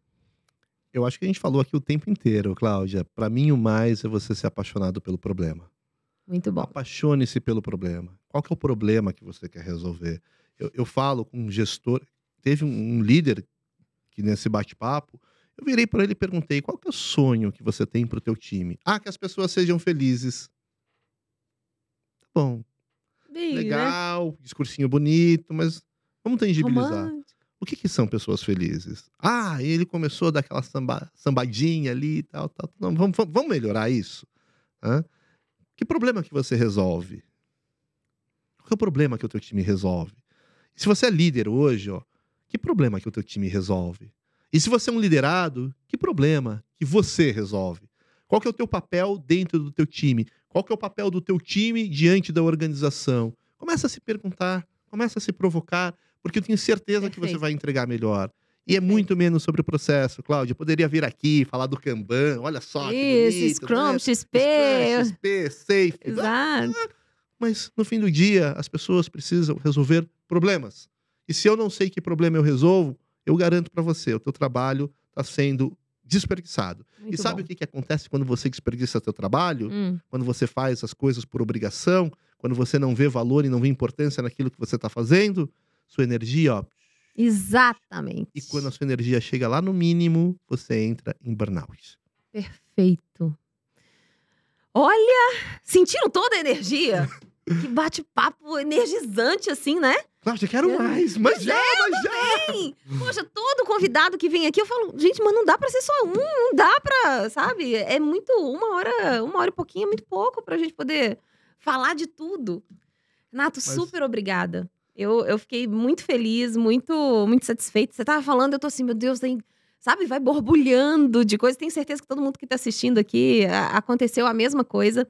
Eu acho que a gente falou aqui o tempo inteiro, Cláudia. Para mim, o mais é você ser apaixonado pelo problema. Muito bom. Apaixone-se pelo problema. Qual que é o problema que você quer resolver? Eu, eu falo com um gestor, teve um, um líder que nesse bate-papo, eu virei para ele e perguntei: qual que é o sonho que você tem para o teu time? Ah, que as pessoas sejam felizes. Tá bom, Bem, né? legal, discursinho bonito, mas vamos tangibilizar. Romântico. O que, que são pessoas felizes? Ah, ele começou daquela samba, sambadinha ali e tal, tal. Não, vamos, vamos- vamos melhorar isso? Hã? Que problema que você resolve? Qual é o problema que o teu time resolve? E se você é líder hoje, ó, que problema que o teu time resolve? E se você é um liderado, que problema que você resolve? Qual que é o teu papel dentro do teu time? Qual que é o papel do teu time diante da organização? Começa a se perguntar, começa a se provocar, porque eu tenho certeza que você Perfeito. vai entregar melhor. E é Perfeito. muito menos sobre o processo, Cláudia. Eu poderia vir aqui falar do Kanban, olha só. que Isso, bonito, Scrum, né? XP. Scrum, XP, Safe. Exato. Mas no fim do dia, as pessoas precisam resolver problemas. E se eu não sei que problema eu resolvo, eu garanto para você, o teu trabalho está sendo desperdiçado. Muito e sabe bom. o que, que acontece quando você desperdiça teu trabalho? Hum, Quando você faz as coisas por obrigação? Quando você não vê valor e não vê importância naquilo que você está fazendo? Sua energia, ó. exatamente. E quando a sua energia chega lá no mínimo, você entra em burnout. Perfeito. Olha, sentiram toda a energia? que bate-papo energizante, assim, né? Cláudia, quero Eu- mais, mas já, mas já. Sim. Poxa, todo convidado que vem aqui, eu falo, gente, mas não dá pra ser só um, não dá pra, sabe? É muito, uma hora, uma hora e pouquinho é muito pouco pra gente poder falar de tudo. Renato, Mas- super obrigada. Eu, eu fiquei muito feliz, muito, muito satisfeita. Você tava falando, eu tô assim, meu Deus, tem, sabe, vai borbulhando de coisa. Tenho certeza que todo mundo que tá assistindo aqui a- aconteceu a mesma coisa.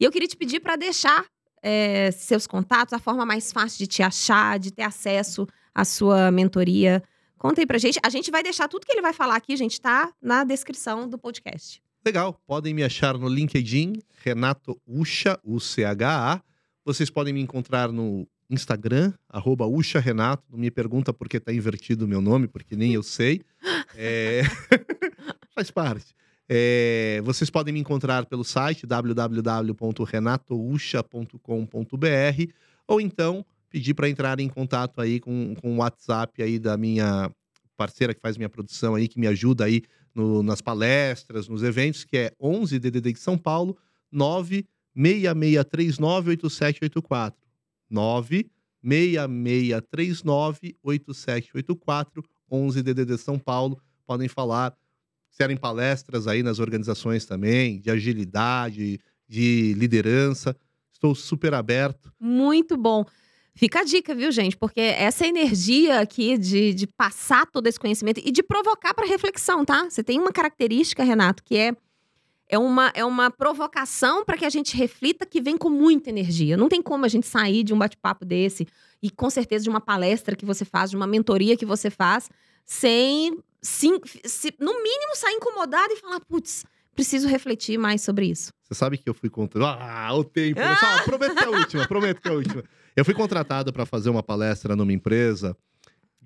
E eu queria te pedir pra deixar é, seus contatos, a forma mais fácil de te achar, de ter acesso à sua mentoria. Conta aí pra gente. A gente vai deixar tudo que ele vai falar aqui, gente, tá na descrição do podcast. Legal, podem me achar no LinkedIn, Renato Ucha, U-C-H-A. Vocês podem me encontrar no Instagram, arroba Ucha Renato. Não me pergunta por que tá invertido o meu nome, porque nem eu sei. É, Faz parte. É, Vocês podem me encontrar pelo site www.renatoucha.com.br ou então pedir para entrar em contato aí com, com o WhatsApp aí da minha parceira que faz minha produção aí, que me ajuda aí no- nas palestras, nos eventos, que é 11 DDD de São Paulo, 966398784. 966398784, 11 DDD São Paulo. Podem falar, querem palestras aí nas organizações também, de agilidade, de liderança. Estou super aberto. Muito bom. Fica a dica, viu, gente? Porque essa energia aqui de, de passar todo esse conhecimento e de provocar para reflexão, tá? Você tem uma característica, Renato, que é, é, uma, é uma provocação para que a gente reflita que vem com muita energia. Não tem como a gente sair de um bate-papo desse e, com certeza, de uma palestra que você faz, de uma mentoria que você faz, sem, sim, se, no mínimo, sair incomodado e falar, putz, preciso refletir mais sobre isso. Você sabe que eu fui contratado. Ah, o tempo. né? Só, prometo que é a última, prometo que é a última. Eu fui contratado para fazer uma palestra numa empresa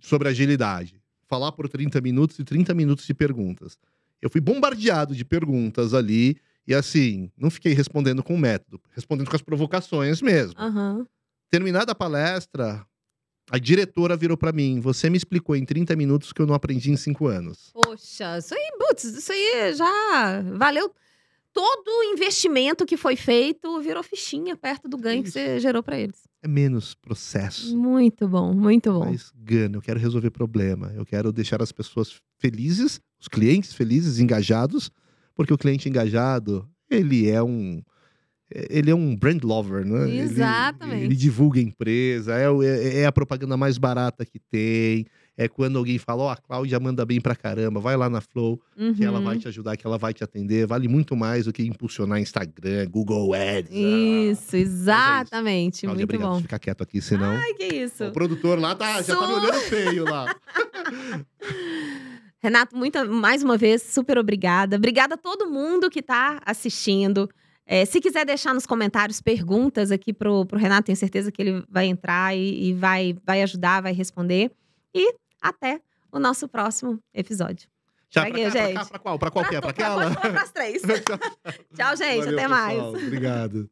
sobre agilidade. Falar por 30 minutos e 30 minutos de perguntas. Eu fui bombardeado de perguntas ali. E assim, não fiquei respondendo com método, respondendo com as provocações mesmo. Aham. Terminada a palestra, a diretora virou para mim: Você me explicou em 30 minutos que eu não aprendi em 5 anos. Poxa, isso aí, putz, isso aí já valeu. Todo o investimento que foi feito virou fichinha perto do ganho que Isso. você gerou pra eles. É menos processo. Muito bom, muito bom. mais gana, eu quero resolver problema, eu quero deixar as pessoas felizes, os clientes felizes, engajados, porque o cliente engajado, ele é um ele é um brand lover, né? Ele- Exatamente. Ele, divulga a empresa, é, é- é a propaganda mais barata que tem. É quando alguém fala, ó, a Cláudia manda bem pra caramba, vai lá na Flow, que ela Uhum. vai te ajudar, que ela vai te atender. Vale muito mais do que impulsionar Instagram, Google Ads. Ah, Isso, exatamente. Cláudia, muito obrigado. bom. Fica quieto aqui, senão. Ai, que isso. O produtor lá tá, já tá me olhando feio lá. Renato, muita, mais uma vez, super obrigada. Obrigada a todo mundo que tá assistindo. É, se quiser deixar nos comentários perguntas aqui pro, pro Renato, tenho certeza que ele vai entrar e, e vai, vai ajudar, vai responder. E até o nosso próximo episódio. Tchau, pra, aqui, cá, pra gente. cá, pra qual? Pra qual que é? Pra Pra- aquela? Pode falar pras três. Tchau, gente. Valeu, até mais. pessoal. Obrigado.